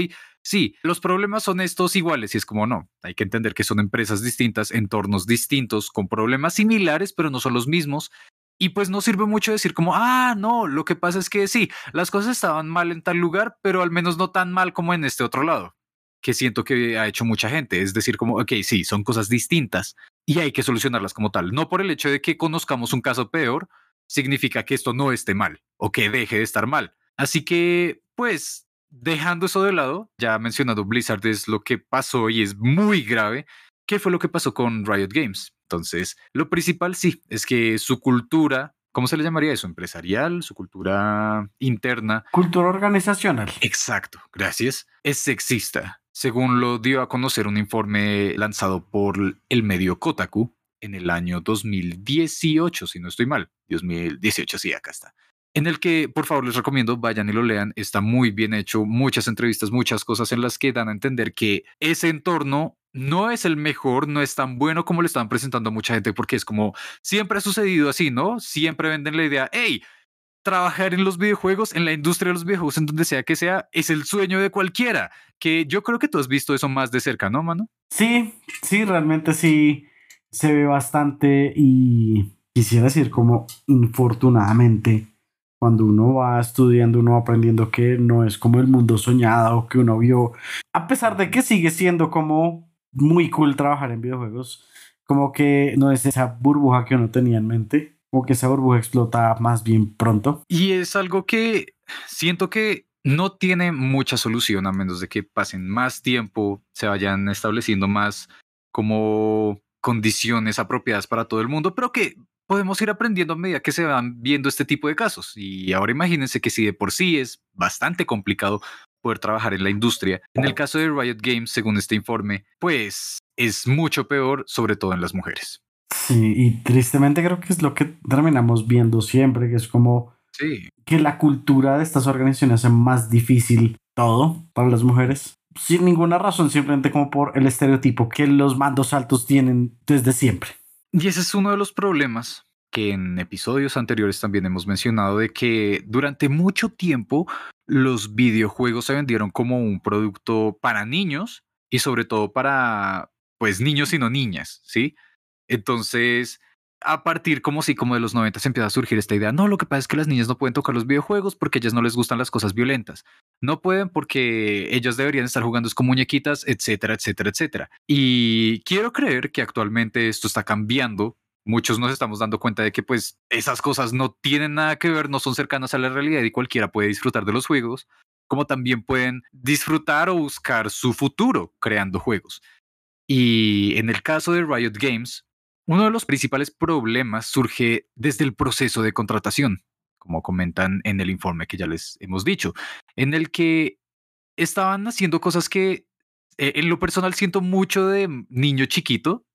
sí, los problemas son estos iguales y es como, no, hay que entender que son empresas distintas, entornos distintos, con problemas similares, pero no son los mismos. Y pues no sirve mucho decir como, ah, no, lo que pasa es que sí, las cosas estaban mal en tal lugar, pero al menos no tan mal como en este otro lado que siento que ha hecho mucha gente. Es decir, como, ok, sí, son cosas distintas y hay que solucionarlas como tal. No por el hecho de que conozcamos un caso peor, significa que esto no esté mal o que deje de estar mal. Así que, pues, dejando eso de lado, ya mencionado Blizzard es lo que pasó y es muy grave. ¿Qué fue lo que pasó con Riot Games? Entonces, lo principal sí, es que su cultura ¿cómo se le llamaría eso? Empresarial, su cultura interna. Cultura organizacional. Exacto, gracias. Es sexista según lo dio a conocer un informe lanzado por el medio Kotaku en el año 2018, si no estoy mal. 2018, sí, acá está. En el que, por favor, les recomiendo, vayan y lo lean. Está muy bien hecho, muchas entrevistas, muchas cosas en las que dan a entender que ese entorno no es el mejor, no es tan bueno como le están presentando a mucha gente, porque es como siempre ha sucedido así, ¿no? Siempre venden la idea, hey, trabajar en los videojuegos, en la industria de los videojuegos, en donde sea que sea, es el sueño de cualquiera. Que yo creo que tú has visto eso más de cerca, ¿no, mano? Sí, sí, realmente sí se ve bastante y quisiera decir como infortunadamente, cuando uno va estudiando, uno va aprendiendo que no es como el mundo soñado que uno vio, a pesar de que sigue siendo como muy cool trabajar en videojuegos, como que no es esa burbuja que uno tenía en mente, como que esa burbuja explota más bien pronto. Y es algo que siento que no tiene mucha solución a menos de que pasen más tiempo, se vayan estableciendo más como condiciones apropiadas para todo el mundo, pero que podemos ir aprendiendo a medida que se van viendo este tipo de casos. Y ahora imagínense que si de por sí es bastante complicado poder trabajar en la industria, en el caso de Riot Games, según este informe, pues es mucho peor, sobre todo en las mujeres. Sí, y tristemente creo que es lo que terminamos viendo siempre, que es como que la cultura de estas organizaciones hace más difícil todo para las mujeres. Sin ninguna razón, simplemente como por el estereotipo que los mandos altos tienen desde siempre. Y ese es uno de los problemas que en episodios anteriores también hemos mencionado de que durante mucho tiempo los videojuegos se vendieron como un producto para niños y sobre todo para pues niños y no niñas, ¿sí? Entonces, a partir como si como de los 90 se empieza a surgir esta idea, no, lo que pasa es que las niñas no pueden tocar los videojuegos porque a ellas no les gustan las cosas violentas. No pueden porque ellas deberían estar jugando con muñequitas, etcétera, etcétera, etcétera. Y quiero creer que actualmente esto está cambiando. Muchos nos estamos dando cuenta de que pues esas cosas no tienen nada que ver, no son cercanas a la realidad y cualquiera puede disfrutar de los juegos, como también pueden disfrutar o buscar su futuro creando juegos. Y en el caso de Riot Games, uno de los principales problemas surge desde el proceso de contratación, como comentan en el informe que ya les hemos dicho, en el que estaban haciendo cosas que eh, en lo personal siento mucho de niño chiquito,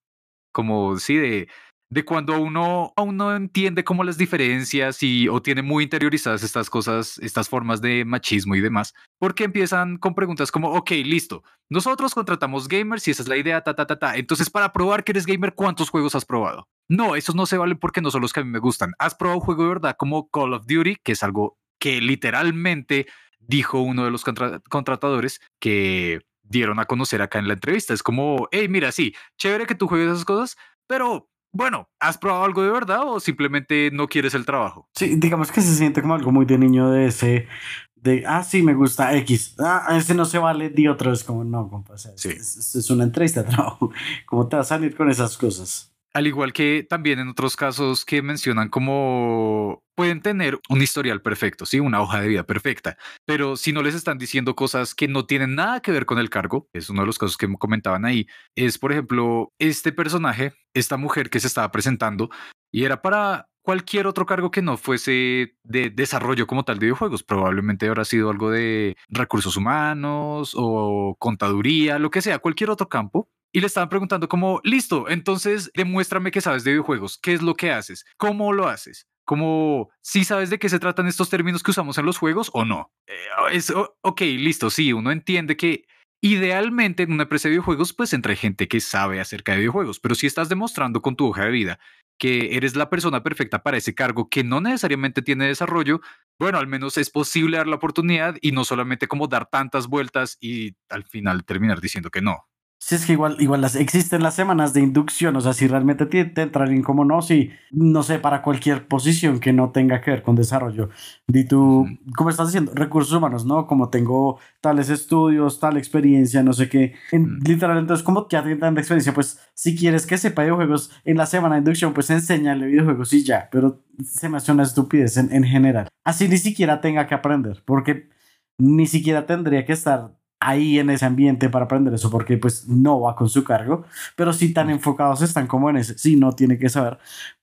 como sí, de de cuando uno aún no entiende cómo las diferencias y o tiene muy interiorizadas estas cosas, estas formas de machismo y demás, porque empiezan con preguntas como, ok, listo, nosotros contratamos gamers y esa es la idea, ta, ta, ta, ta. Entonces, para probar que eres gamer, ¿cuántos juegos has probado? No, esos no se valen porque no son los que a mí me gustan. ¿Has probado un juego de verdad como Call of Duty, que es algo que literalmente dijo uno de los contratadores que dieron a conocer acá en la entrevista? Es como, hey, mira, sí, chévere que tú juegues esas cosas, pero bueno, ¿has probado algo de verdad o simplemente no quieres el trabajo? Sí, digamos que se siente como algo muy de niño de ese, de, ah, sí, me gusta X, ah, ese no se vale, di otro, es como, no, compa, sí. es, es, una entrevista de trabajo, ¿cómo te vas a salir con esas cosas? Al igual que también en otros casos que mencionan como pueden tener un historial perfecto, sí, una hoja de vida perfecta, pero si no les están diciendo cosas que no tienen nada que ver con el cargo, es uno de los casos que comentaban ahí, es por ejemplo este personaje, esta mujer que se estaba presentando y era para cualquier otro cargo que no fuese de desarrollo como tal de videojuegos. Probablemente habrá sido algo de recursos humanos o contaduría, lo que sea, cualquier otro campo y le estaban preguntando como, listo, entonces demuéstrame que sabes de videojuegos, qué es lo que haces, cómo lo haces, como si sabes de qué se tratan estos términos que usamos en los juegos o no. Eh, es, ok, listo, sí, uno entiende que idealmente en una empresa de videojuegos pues entre gente que sabe acerca de videojuegos, pero si estás demostrando con tu hoja de vida que eres la persona perfecta para ese cargo que no necesariamente tiene desarrollo, bueno, al menos es posible dar la oportunidad y no solamente como dar tantas vueltas y al final terminar diciendo que no. Si es que igual, igual las, existen las semanas de inducción, o sea, si realmente te, te entra como no, si, no sé, para cualquier posición que no tenga que ver con desarrollo. Di tú, ¿cómo estás diciendo? Recursos humanos, ¿no? Como tengo tales estudios, tal experiencia, no sé qué. En, Literal, entonces, como ya tienen tanta experiencia, pues si quieres que sepa videojuegos en la semana de inducción, pues enséñale videojuegos y ya. Pero se me hace una estupidez en, en general. Así ni siquiera tenga que aprender, porque ni siquiera tendría que estar ahí en ese ambiente para aprender eso porque pues no va con su cargo, pero si tan enfocados están como en ese, si no tiene que saber,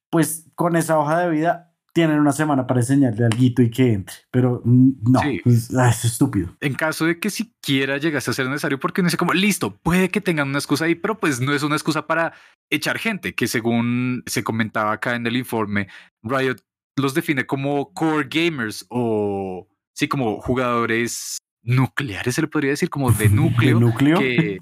pues con esa hoja de vida tienen una semana para enseñarle al guito y que entre, pero no, pues, ah, es estúpido. En caso de que siquiera llegase a ser necesario, porque no sé como, listo, puede que tengan una excusa ahí, pero pues no es una excusa para echar gente, que según se comentaba acá en el informe, Riot los define como core gamers o sí, como jugadores nucleares, se le podría decir, como de núcleo. núcleo? Que,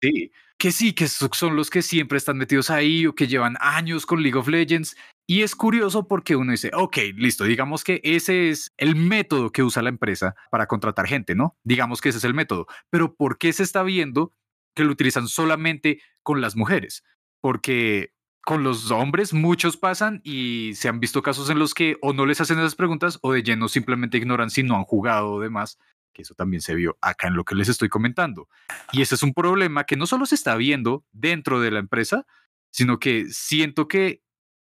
sí, que sí, que son los que siempre están metidos ahí o que llevan años con League of Legends. Y es curioso porque uno dice, ok, listo, digamos que ese es el método que usa la empresa para contratar gente, ¿no? Digamos que ese es el método. Pero ¿por qué se está viendo que lo utilizan solamente con las mujeres? Porque con los hombres muchos pasan y se han visto casos en los que o no les hacen esas preguntas o de lleno simplemente ignoran si no han jugado o demás, que eso también se vio acá en lo que les estoy comentando. Y ese es un problema que no solo se está viendo dentro de la empresa, sino que siento que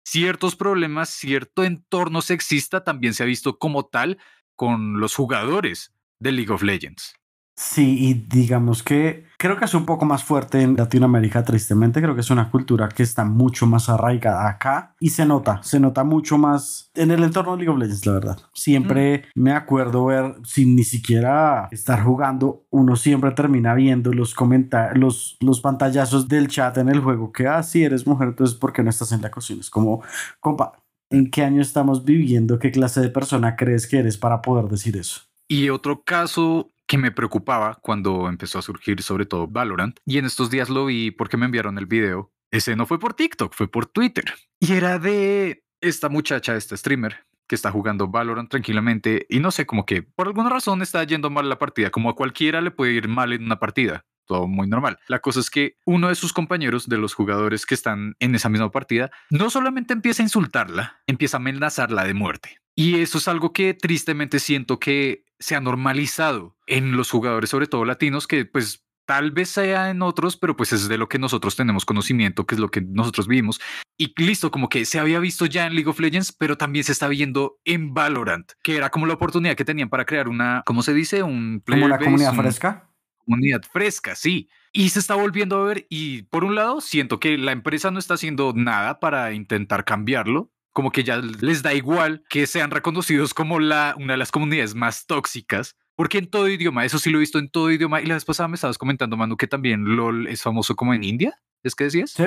ciertos problemas, cierto entorno sexista también se ha visto como tal con los jugadores de League of Legends. Sí, y digamos que creo que es un poco más fuerte en Latinoamérica, tristemente. Creo que es una cultura que está mucho más arraigada acá y se nota, se nota mucho más en el entorno de League of Legends, la verdad. Siempre me acuerdo ver, sin ni siquiera estar jugando, uno siempre termina viendo los comentarios, los, los pantallazos del chat en el juego que, ah, sí, eres mujer, entonces, ¿por qué no estás en la cocina? Es como, compa, ¿en qué año estamos viviendo? ¿Qué clase de persona crees que eres para poder decir eso? Y otro caso que me preocupaba cuando empezó a surgir sobre todo Valorant. Y en estos días lo vi porque me enviaron el video. Ese no fue por TikTok, fue por Twitter. Y era de esta muchacha, este streamer, que está jugando Valorant tranquilamente y no sé, como que por alguna razón está yendo mal la partida, como a cualquiera le puede ir mal en una partida. Todo muy normal. La cosa es que uno de sus compañeros, de los jugadores que están en esa misma partida, no solamente empieza a insultarla, empieza a amenazarla de muerte. Y eso es algo que tristemente siento que se ha normalizado en los jugadores, sobre todo latinos, que pues tal vez sea en otros, pero pues es de lo que nosotros tenemos conocimiento, que es lo que nosotros vimos. Y listo, como que se había visto ya en League of Legends, pero también se está viendo en Valorant, que era como la oportunidad que tenían para crear una, ¿cómo se dice? Un como una comunidad fresca. Comunidad fresca, sí. Y se está volviendo a ver y por un lado siento que la empresa no está haciendo nada para intentar cambiarlo, como que ya les da igual que sean reconocidos como la, una de las comunidades más tóxicas, porque en todo idioma, eso sí lo he visto en todo idioma, y la vez pasada me estabas comentando, Manu, que también LOL es famoso como en India, ¿es que decías? Sí,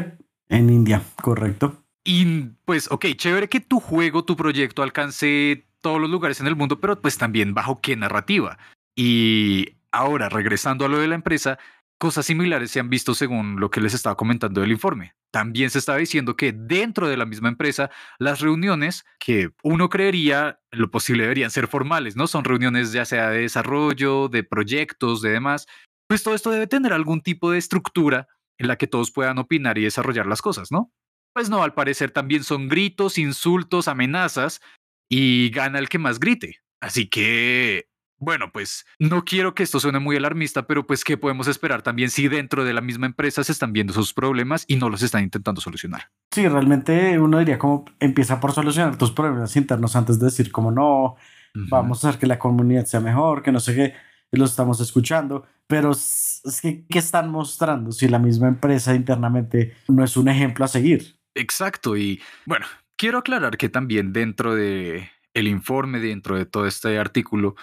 en India, correcto. Y pues, ok, chévere que tu juego, tu proyecto alcance todos los lugares en el mundo, pero pues también bajo qué narrativa. Y ahora, regresando a lo de la empresa, Cosas similares se han visto según lo que les estaba comentando del informe. También se estaba diciendo que dentro de la misma empresa, las reuniones que uno creería lo posible deberían ser formales, ¿no? Son reuniones ya sea de desarrollo, de proyectos, de demás. Pues todo esto debe tener algún tipo de estructura en la que todos puedan opinar y desarrollar las cosas, ¿no? Pues no, al parecer también son gritos, insultos, amenazas y gana el que más grite. Así que bueno, pues no quiero que esto suene muy alarmista, pero pues qué podemos esperar también si dentro de la misma empresa se están viendo esos problemas y no los están intentando solucionar. Sí, realmente uno diría como empieza por solucionar tus problemas internos antes de decir como no, vamos a hacer que la comunidad sea mejor, que no sé qué, lo estamos escuchando, pero es que ¿qué están mostrando si la misma empresa internamente no es un ejemplo a seguir? Exacto, y bueno, quiero aclarar que también dentro de el informe, dentro de todo este artículo,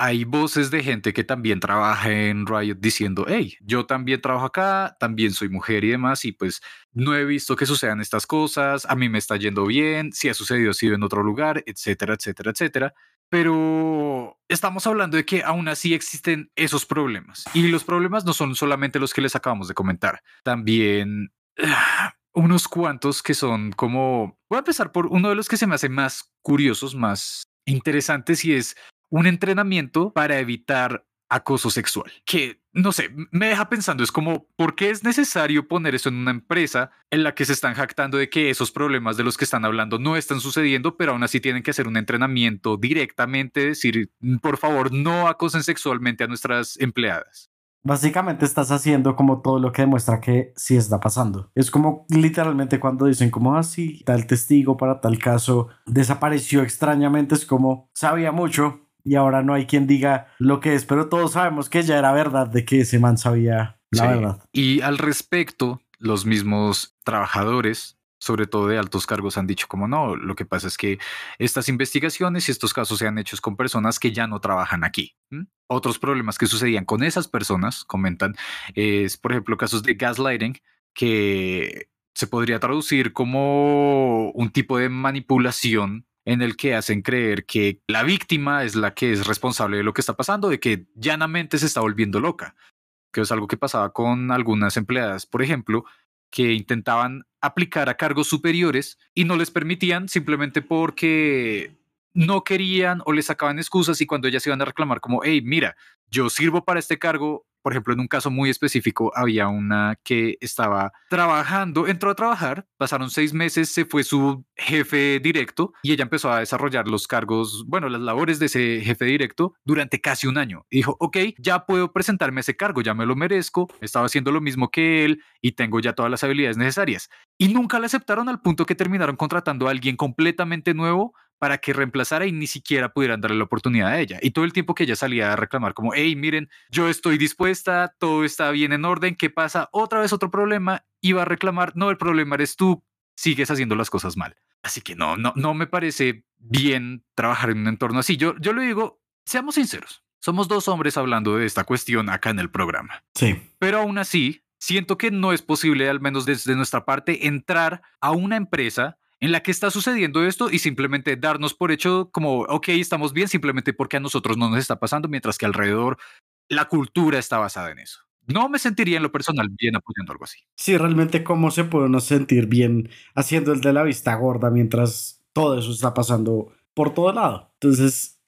hay voces de gente que también trabaja en Riot diciendo, hey, yo también trabajo acá, también soy mujer y demás, y pues no he visto que sucedan estas cosas, a mí me está yendo bien, si ha sucedido, ha sido en otro lugar, etcétera, etcétera, etcétera. Pero estamos hablando de que aún así existen esos problemas. Y los problemas no son solamente los que les acabamos de comentar, también... unos cuantos que son como... Voy a empezar por uno de los que se me hace más curiosos, más interesantes, y es un entrenamiento para evitar acoso sexual, que no sé, me deja pensando, es como, ¿por qué es necesario poner eso en una empresa en la que se están jactando de que esos problemas de los que están hablando no están sucediendo, pero aún así tienen que hacer un entrenamiento directamente, decir, por favor, no acosen sexualmente a nuestras empleadas? Básicamente estás haciendo como todo lo que demuestra que sí está pasando. Es como literalmente cuando dicen como así, ah, tal testigo para tal caso desapareció extrañamente, es como sabía mucho, y ahora no hay quien diga lo que es, pero todos sabemos que ya era verdad de que ese man sabía la verdad. Y al respecto, los mismos trabajadores, sobre todo de altos cargos, han dicho como no, lo que pasa es que estas investigaciones y estos casos se han hecho con personas que ya no trabajan aquí. Otros problemas que sucedían con esas personas, comentan, es por ejemplo casos de gaslighting que se podría traducir como un tipo de manipulación en el que hacen creer que la víctima es la que es responsable de lo que está pasando, de que llanamente se está volviendo loca, que es algo que pasaba con algunas empleadas, por ejemplo, que intentaban aplicar a cargos superiores y no les permitían simplemente porque no querían o les sacaban excusas y cuando ellas iban a reclamar como, hey, mira, yo sirvo para este cargo, por ejemplo, en un caso muy específico, había una que estaba trabajando, entró a trabajar, pasaron seis meses, se fue su jefe directo y ella empezó a desarrollar los cargos, bueno, las labores de ese jefe directo durante casi un año. Dijo, ok, ya puedo presentarme a ese cargo, ya me lo merezco, estaba haciendo lo mismo que él y tengo ya todas las habilidades necesarias. Y nunca la aceptaron al punto que terminaron contratando a alguien completamente nuevo para que reemplazara y ni siquiera pudieran darle la oportunidad a ella. Y todo el tiempo que ella salía a reclamar como, hey, miren, yo estoy dispuesta, todo está bien en orden, ¿qué pasa? Otra vez otro problema, iba a reclamar, no, el problema eres tú, sigues haciendo las cosas mal. Así que no, no, no me parece bien trabajar en un entorno así. Yo, yo lo digo, seamos sinceros, somos dos hombres hablando de esta cuestión acá en el programa. Sí. Pero aún así, siento que no es posible, al menos desde nuestra parte, entrar a una empresa en la que está sucediendo esto y simplemente darnos por hecho como, ok, estamos bien simplemente porque a nosotros no nos está pasando, mientras que alrededor la cultura está basada en eso. No me sentiría en lo personal bien apoyando algo así. Sí, realmente cómo se puede uno sentir bien haciendo el de la vista gorda mientras todo eso está pasando por todo lado. Entonces...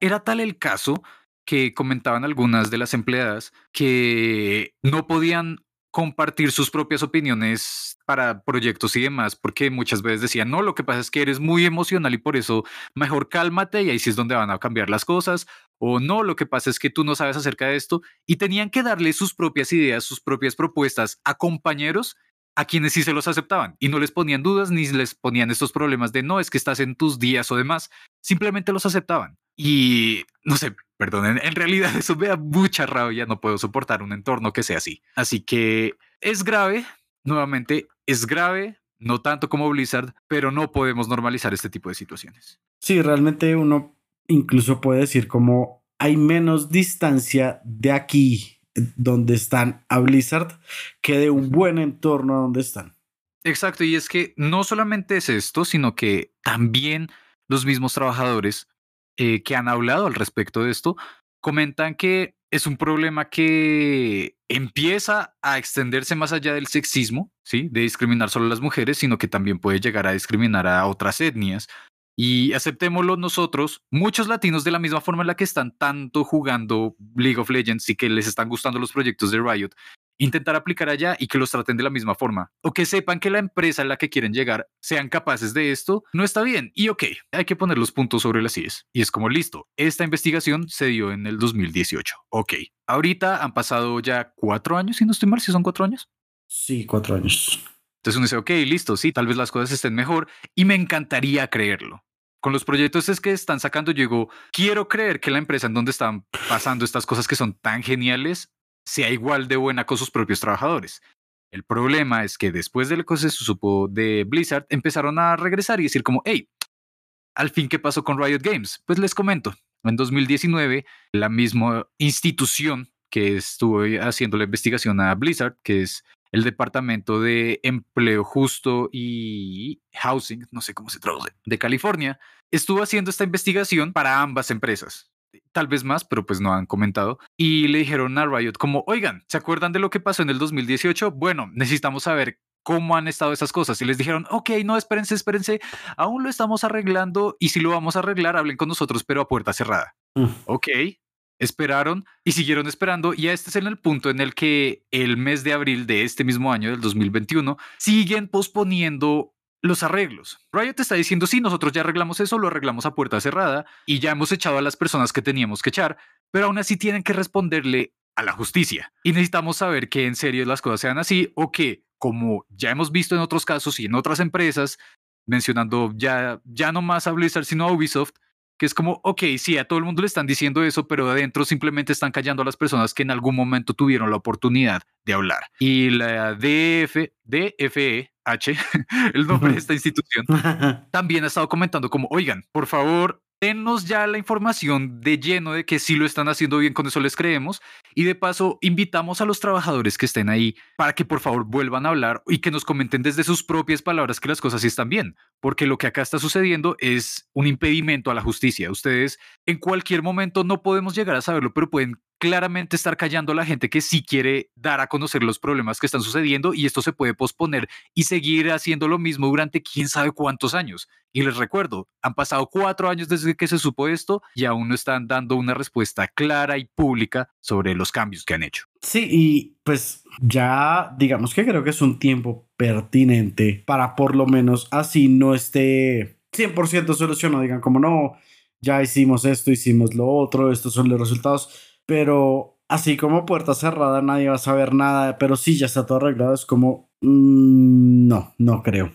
Era tal el caso que comentaban algunas de las empleadas que no podían compartir sus propias opiniones para proyectos y demás, porque muchas veces decían, no, lo que pasa es que eres muy emocional y por eso mejor cálmate y ahí sí es donde van a cambiar las cosas, o no, lo que pasa es que tú no sabes acerca de esto, y tenían que darle sus propias ideas, sus propias propuestas a compañeros a quienes sí se los aceptaban y no les ponían dudas ni les ponían estos problemas de no, es que estás en tus días o demás, simplemente los aceptaban. Y no sé, perdonen, en realidad eso me da mucha rabia, no puedo soportar un entorno que sea así. Así que es grave, nuevamente, es grave, no tanto como Blizzard, pero no podemos normalizar este tipo de situaciones. Sí, realmente uno incluso puede decir como hay menos distancia de aquí donde están a Blizzard que de un buen entorno donde están. Exacto, y es que no solamente es esto, sino que también los mismos trabajadores eh, que han hablado al respecto de esto comentan que es un problema que empieza a extenderse más allá del sexismo, ¿sí? De discriminar solo a las mujeres, sino que también puede llegar a discriminar a otras etnias. Y aceptémoslo nosotros, muchos latinos de la misma forma en la que están tanto jugando League of Legends y que les están gustando los proyectos de Riot, intentar aplicar allá y que los traten de la misma forma. O que sepan que la empresa a la que quieren llegar sean capaces de esto, no está bien. Y ok, hay que poner los puntos sobre las IES. Y es como listo, esta investigación se dio en el 2018. Ok, ahorita han pasado ya cuatro años, si no estoy mal, si son cuatro años. Sí, cuatro años. Entonces uno dice, ok, listo, sí, tal vez las cosas estén mejor y me encantaría creerlo. Con los proyectos es que están sacando, yo digo, quiero creer que la empresa en donde están pasando estas cosas que son tan geniales sea igual de buena con sus propios trabajadores. El problema es que después de lo que se supo de Blizzard, empezaron a regresar y decir como, hey, al fin, ¿qué pasó con Riot Games? Pues les comento, en 2019, la misma institución que estuvo haciendo la investigación a Blizzard, que es el Departamento de Empleo Justo y Housing, no sé cómo se traduce, de California, estuvo haciendo esta investigación para ambas empresas tal vez más, pero pues no han comentado. Y le dijeron a Riot como, oigan, ¿se acuerdan de lo que pasó en el 2018? Bueno, necesitamos saber cómo han estado esas cosas. Y les dijeron, ok, no, espérense, espérense, aún lo estamos arreglando y si lo vamos a arreglar, hablen con nosotros, pero a puerta cerrada. Mm. Ok, esperaron y siguieron esperando y este es el punto en el que el mes de abril de este mismo año, del 2021, siguen posponiendo los arreglos. Riot está diciendo, sí, nosotros ya arreglamos eso, lo arreglamos a puerta cerrada y ya hemos echado a las personas que teníamos que echar, pero aún así tienen que responderle a la justicia. Y necesitamos saber que en serio las cosas sean así o que, como ya hemos visto en otros casos y en otras empresas, mencionando ya, ya no más a Blizzard, sino a Ubisoft, que es como, ok, sí, a todo el mundo le están diciendo eso, pero adentro simplemente están callando a las personas que en algún momento tuvieron la oportunidad de hablar. Y la DF, DFE H, el nombre de esta institución, también ha estado comentando como, oigan, por favor, denos ya la información de lleno de que sí lo están haciendo bien, con eso les creemos. Y de paso, invitamos a los trabajadores que estén ahí para que por favor vuelvan a hablar y que nos comenten desde sus propias palabras que las cosas sí están bien, porque lo que acá está sucediendo es un impedimento a la justicia. Ustedes en cualquier momento no podemos llegar a saberlo, pero pueden claramente estar callando a la gente que sí quiere dar a conocer los problemas que están sucediendo y esto se puede posponer y seguir haciendo lo mismo durante quién sabe cuántos años. Y les recuerdo, han pasado cuatro años desde que se supo esto y aún no están dando una respuesta clara y pública sobre los cambios que han hecho. Sí, y pues ya digamos que creo que es un tiempo pertinente para por lo menos así no esté 100% solucionado, digan como no, ya hicimos esto, hicimos lo otro, estos son los resultados, pero así como puerta cerrada, nadie va a saber nada, pero sí, ya está todo arreglado, es como, mm, no, no creo.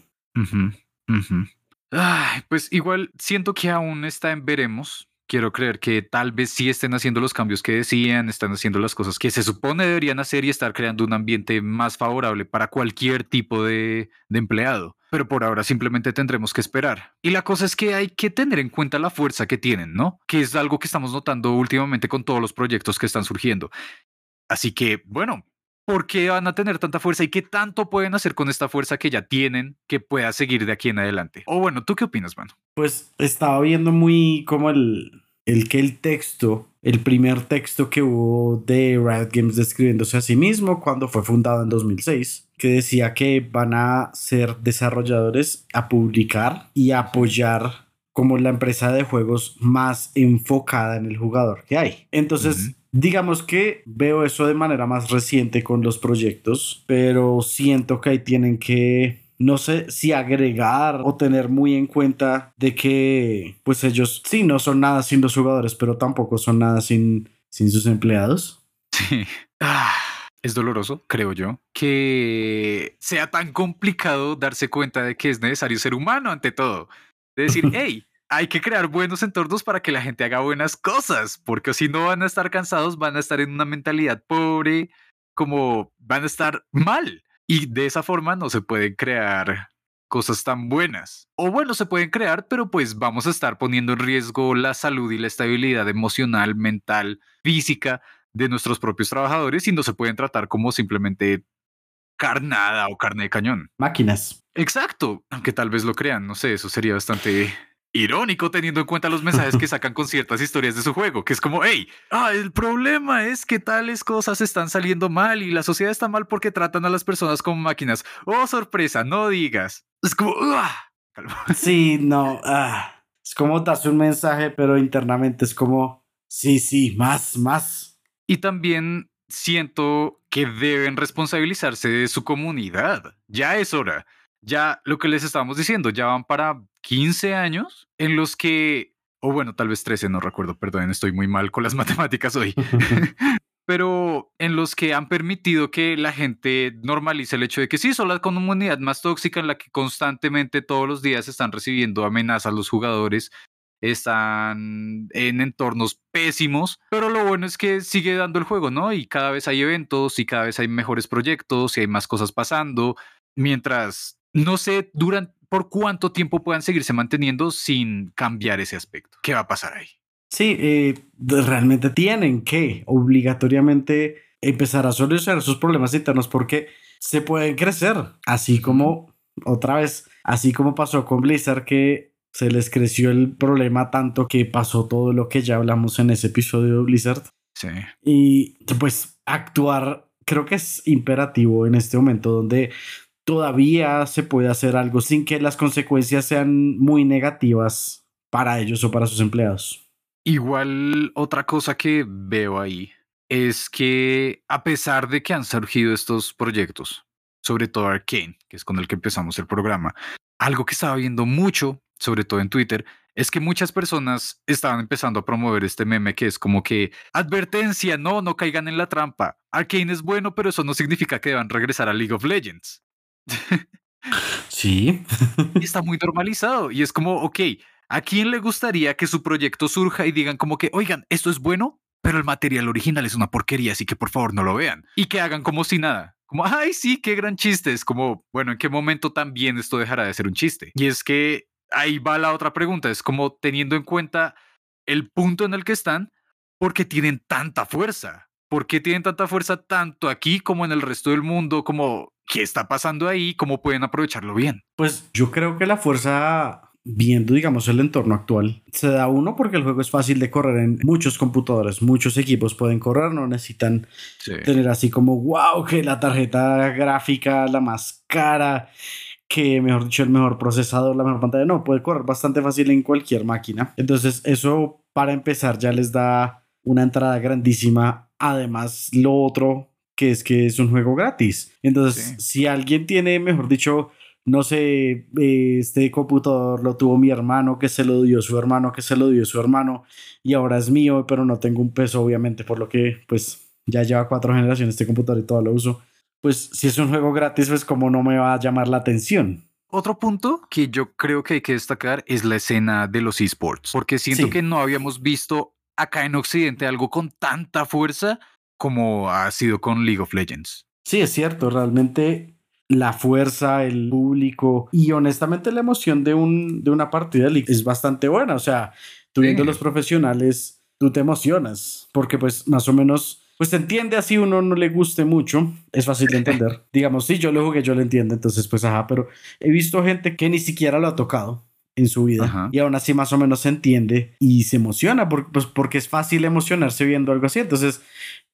pues igual siento que aún está en veremos. Quiero creer que tal vez sí estén haciendo los cambios que decían, están haciendo las cosas que se supone deberían hacer y estar creando un ambiente más favorable para cualquier tipo de empleado pero por ahora simplemente tendremos que esperar. Y la cosa es que hay que tener en cuenta la fuerza que tienen, ¿no? Que es algo que estamos notando últimamente con todos los proyectos que están surgiendo. Así que, bueno, ¿por qué van a tener tanta fuerza y qué tanto pueden hacer con esta fuerza que ya tienen que pueda seguir de aquí en adelante? O bueno, ¿tú qué opinas, mano? Pues estaba viendo muy como el, el que el texto, el primer texto que hubo de Riot Games describiéndose a sí mismo cuando fue fundado en 2006, que decía que van a ser desarrolladores a publicar y apoyar como la empresa de juegos más enfocada en el jugador que hay. Entonces, digamos que veo eso de manera más reciente con los proyectos, pero siento que ahí tienen que no sé si agregar o tener muy en cuenta de que pues ellos sí no son nada sin los jugadores, pero tampoco son nada sin, sin sus empleados. Sí. Ah, es doloroso, creo yo, que sea tan complicado darse cuenta de que es necesario ser humano ante todo. De decir, hey, hay que crear buenos entornos para que la gente haga buenas cosas, porque si no van a estar cansados, van a estar en una mentalidad pobre, como van a estar mal. Y de esa forma no se pueden crear cosas tan buenas. O bueno, se pueden crear, pero pues vamos a estar poniendo en riesgo la salud y la estabilidad emocional, mental, física de nuestros propios trabajadores y no se pueden tratar como simplemente carnada o carne de cañón. Máquinas. Exacto, aunque tal vez lo crean, no sé, eso sería bastante irónico teniendo en cuenta los mensajes que sacan con ciertas historias de su juego, que es como, hey, ah, el problema es que tales cosas están saliendo mal y la sociedad está mal porque tratan a las personas como máquinas. Oh, sorpresa, no digas. Es como, sí, no, ah, es como darse un mensaje, pero internamente es como, sí, sí, más, más. Y también siento que deben responsabilizarse de su comunidad. Ya es hora ya lo que les estábamos diciendo, ya van para 15 años en los que, o bueno, tal vez 13, no recuerdo, perdón, estoy muy mal con las matemáticas hoy, pero en los que han permitido que la gente normalice el hecho de que sí, son la comunidad más tóxica en la que constantemente todos los días están recibiendo amenazas los jugadores, están en entornos pésimos, pero lo bueno es que sigue dando el juego, ¿no? Y cada vez hay eventos y cada vez hay mejores proyectos y hay más cosas pasando, mientras no sé durante, por cuánto tiempo puedan seguirse manteniendo sin cambiar ese aspecto. ¿Qué va a pasar ahí? Sí, eh, realmente tienen que obligatoriamente empezar a solucionar sus problemas internos porque se pueden crecer, así como otra vez, así como pasó con Blizzard que se les creció el problema tanto que pasó todo lo que ya hablamos en ese episodio de Blizzard. Sí. Y pues actuar creo que es imperativo en este momento donde todavía se puede hacer algo sin que las consecuencias sean muy negativas para ellos o para sus empleados. Igual otra cosa que veo ahí es que a pesar de que han surgido estos proyectos, sobre todo Arkane, que es con el que empezamos el programa, algo que estaba viendo mucho, sobre todo en Twitter, es que muchas personas estaban empezando a promover este meme que es como que advertencia, no, no caigan en la trampa. Arkane es bueno, pero eso no significa que deban regresar a League of Legends. Sí. está muy normalizado y es como, ok, ¿a quién le gustaría que su proyecto surja y digan como que, oigan, esto es bueno, pero el material original es una porquería, así que por favor no lo vean? Y que hagan como si nada. Como, ay, sí, qué gran chiste. Es como, bueno, ¿en qué momento también esto dejará de ser un chiste? Y es que ahí va la otra pregunta. Es como teniendo en cuenta el punto en el que están, porque tienen tanta fuerza. ¿Por qué tienen tanta fuerza tanto aquí como en el resto del mundo? Como, ¿qué está pasando ahí? ¿Cómo pueden aprovecharlo bien? Pues yo creo que la fuerza viendo, digamos, el entorno actual, se da uno porque el juego es fácil de correr en muchos computadores, muchos equipos pueden correr, no necesitan tener así como, wow, que la tarjeta gráfica, la más cara, que mejor dicho, el mejor procesador, la mejor pantalla, no, puede correr bastante fácil en cualquier máquina. Entonces, eso para empezar ya les da una entrada grandísima. Además, lo otro que es que es un juego gratis. Entonces, si alguien tiene, mejor dicho, no sé, este computador lo tuvo mi hermano, que se lo dio su hermano, que se lo dio su hermano, y ahora es mío, pero no tengo un peso, obviamente, por lo que, pues, ya lleva cuatro generaciones este computador y todo lo uso. Pues, si es un juego gratis, pues, como no me va a llamar la atención. Otro punto que yo creo que hay que destacar es la escena de los esports, porque siento que no habíamos visto acá en Occidente algo con tanta fuerza como ha sido con League of Legends. Sí, es cierto, realmente la fuerza, el público y honestamente la emoción de, un, de una partida es bastante buena. O sea, tú viendo los profesionales, tú te emocionas porque pues más o menos, pues te entiende así uno no le guste mucho, es fácil de entender. Digamos, sí, yo lo jugué, yo lo entiendo, entonces pues ajá, pero he visto gente que ni siquiera lo ha tocado en su vida y aún así más o menos se entiende y se emociona porque, pues, porque es fácil emocionarse viendo algo así. Entonces,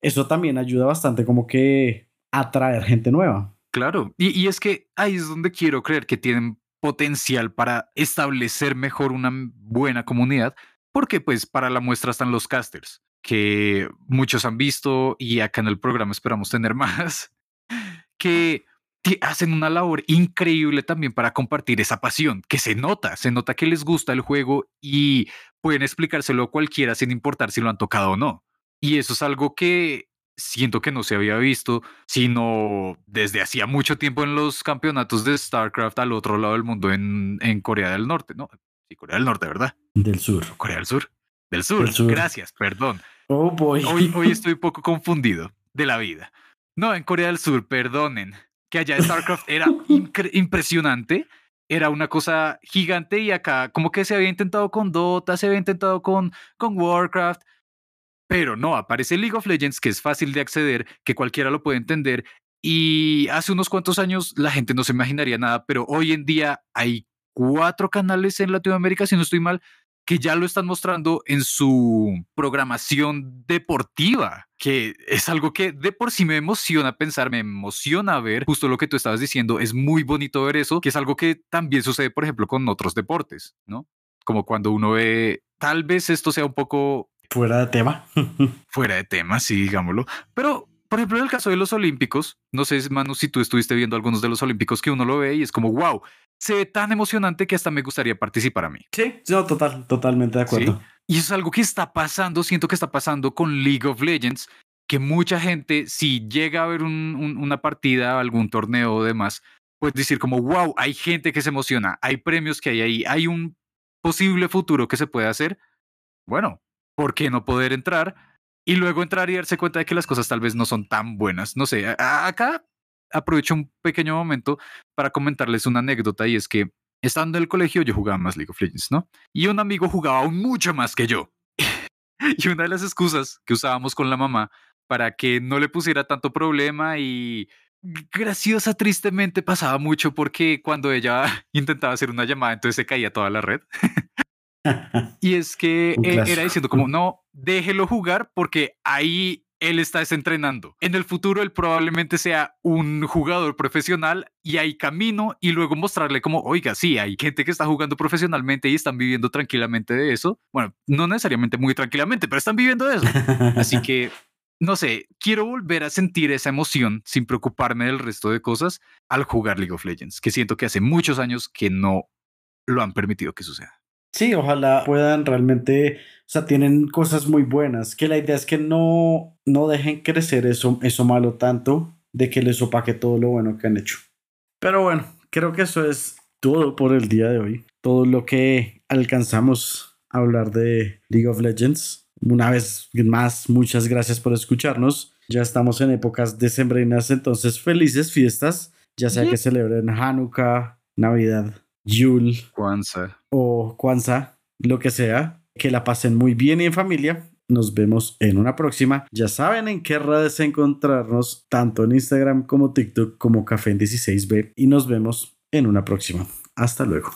eso también ayuda bastante como que atraer gente nueva. Claro, y, es que ahí es donde quiero creer que tienen potencial para establecer mejor una buena comunidad, porque pues para la muestra están los casters, que muchos han visto y acá en el programa esperamos tener más, que hacen una labor increíble también para compartir esa pasión, que se nota, se nota que les gusta el juego y pueden explicárselo a cualquiera sin importar si lo han tocado o no. Y eso es algo que siento que no se había visto, sino desde hacía mucho tiempo en los campeonatos de StarCraft al otro lado del mundo en, en Corea del Norte, ¿no? Sí, Corea del Norte, ¿verdad? Del sur. Corea del Sur. Del sur. Gracias, perdón. Oh, boy. Hoy, hoy estoy un poco confundido de la vida. No, en Corea del Sur, perdonen. Que allá StarCraft era impresionante. Era una cosa gigante y acá como que se había intentado con Dota, se había intentado con, con Warcraft, pero no, aparece League of Legends, que es fácil de acceder, que cualquiera lo puede entender. Y hace unos cuantos años la gente no se imaginaría nada, pero hoy en día hay cuatro canales en Latinoamérica, si no estoy mal, que ya lo están mostrando en su programación deportiva, que es algo que de por sí me emociona pensar, me emociona ver justo lo que tú estabas diciendo, es muy bonito ver eso, que es algo que también sucede, por ejemplo, con otros deportes, ¿no? Como cuando uno ve, tal vez esto sea un poco Fuera de tema. Fuera de tema, sí, digámoslo. Pero, por ejemplo, en el caso de los Olímpicos, no sé, Manu, si tú estuviste viendo algunos de los Olímpicos que uno lo ve y es como, wow, se ve tan emocionante que hasta me gustaría participar a mí. Sí, yo total, totalmente de acuerdo. Y eso es algo que está pasando, siento que está pasando con League of Legends, que mucha gente, si llega a ver una partida, algún torneo o demás, puede decir como, wow, hay gente que se emociona, hay premios que hay ahí, hay un posible futuro que se puede hacer. Bueno, ¿por qué no poder entrar? Y luego entrar y darse cuenta de que las cosas tal vez no son tan buenas. No sé, acá aprovecho un pequeño momento para comentarles una anécdota y es que estando en el colegio yo jugaba más League of Legends, ¿no? Y un amigo jugaba aún mucho más que yo. y una de las excusas que usábamos con la mamá para que no le pusiera tanto problema y graciosa tristemente pasaba mucho porque cuando ella intentaba hacer una llamada entonces se caía toda la red. y es que e, era diciendo como, no, déjelo jugar porque ahí él está desentrenando. En el futuro él probablemente sea un jugador profesional y hay camino y luego mostrarle como, oiga, sí, hay gente que está jugando profesionalmente y están viviendo tranquilamente de eso. Bueno, no necesariamente muy tranquilamente, pero están viviendo de eso. Así que, no sé, quiero volver a sentir esa emoción sin preocuparme del resto de cosas al jugar League of Legends, que siento que hace muchos años que no lo han permitido que suceda. Sí, ojalá puedan realmente, o sea, tienen cosas muy buenas, que la idea es que no, no dejen crecer eso, eso malo tanto de que les opaque todo lo bueno que han hecho. Pero bueno, creo que eso es todo por el día de hoy. Todo lo que alcanzamos a hablar de League of Legends. Una vez más, muchas gracias por escucharnos. Ya estamos en épocas decembrinas, entonces felices fiestas, ya sea que celebren Hanukkah, Navidad, Yul, Kwanzaa o Kwanzaa, lo que sea. Que la pasen muy bien y en familia. Nos vemos en una próxima. Ya saben en qué redes encontrarnos, tanto en Instagram como TikTok como Café 16B. Y nos vemos en una próxima. Hasta luego.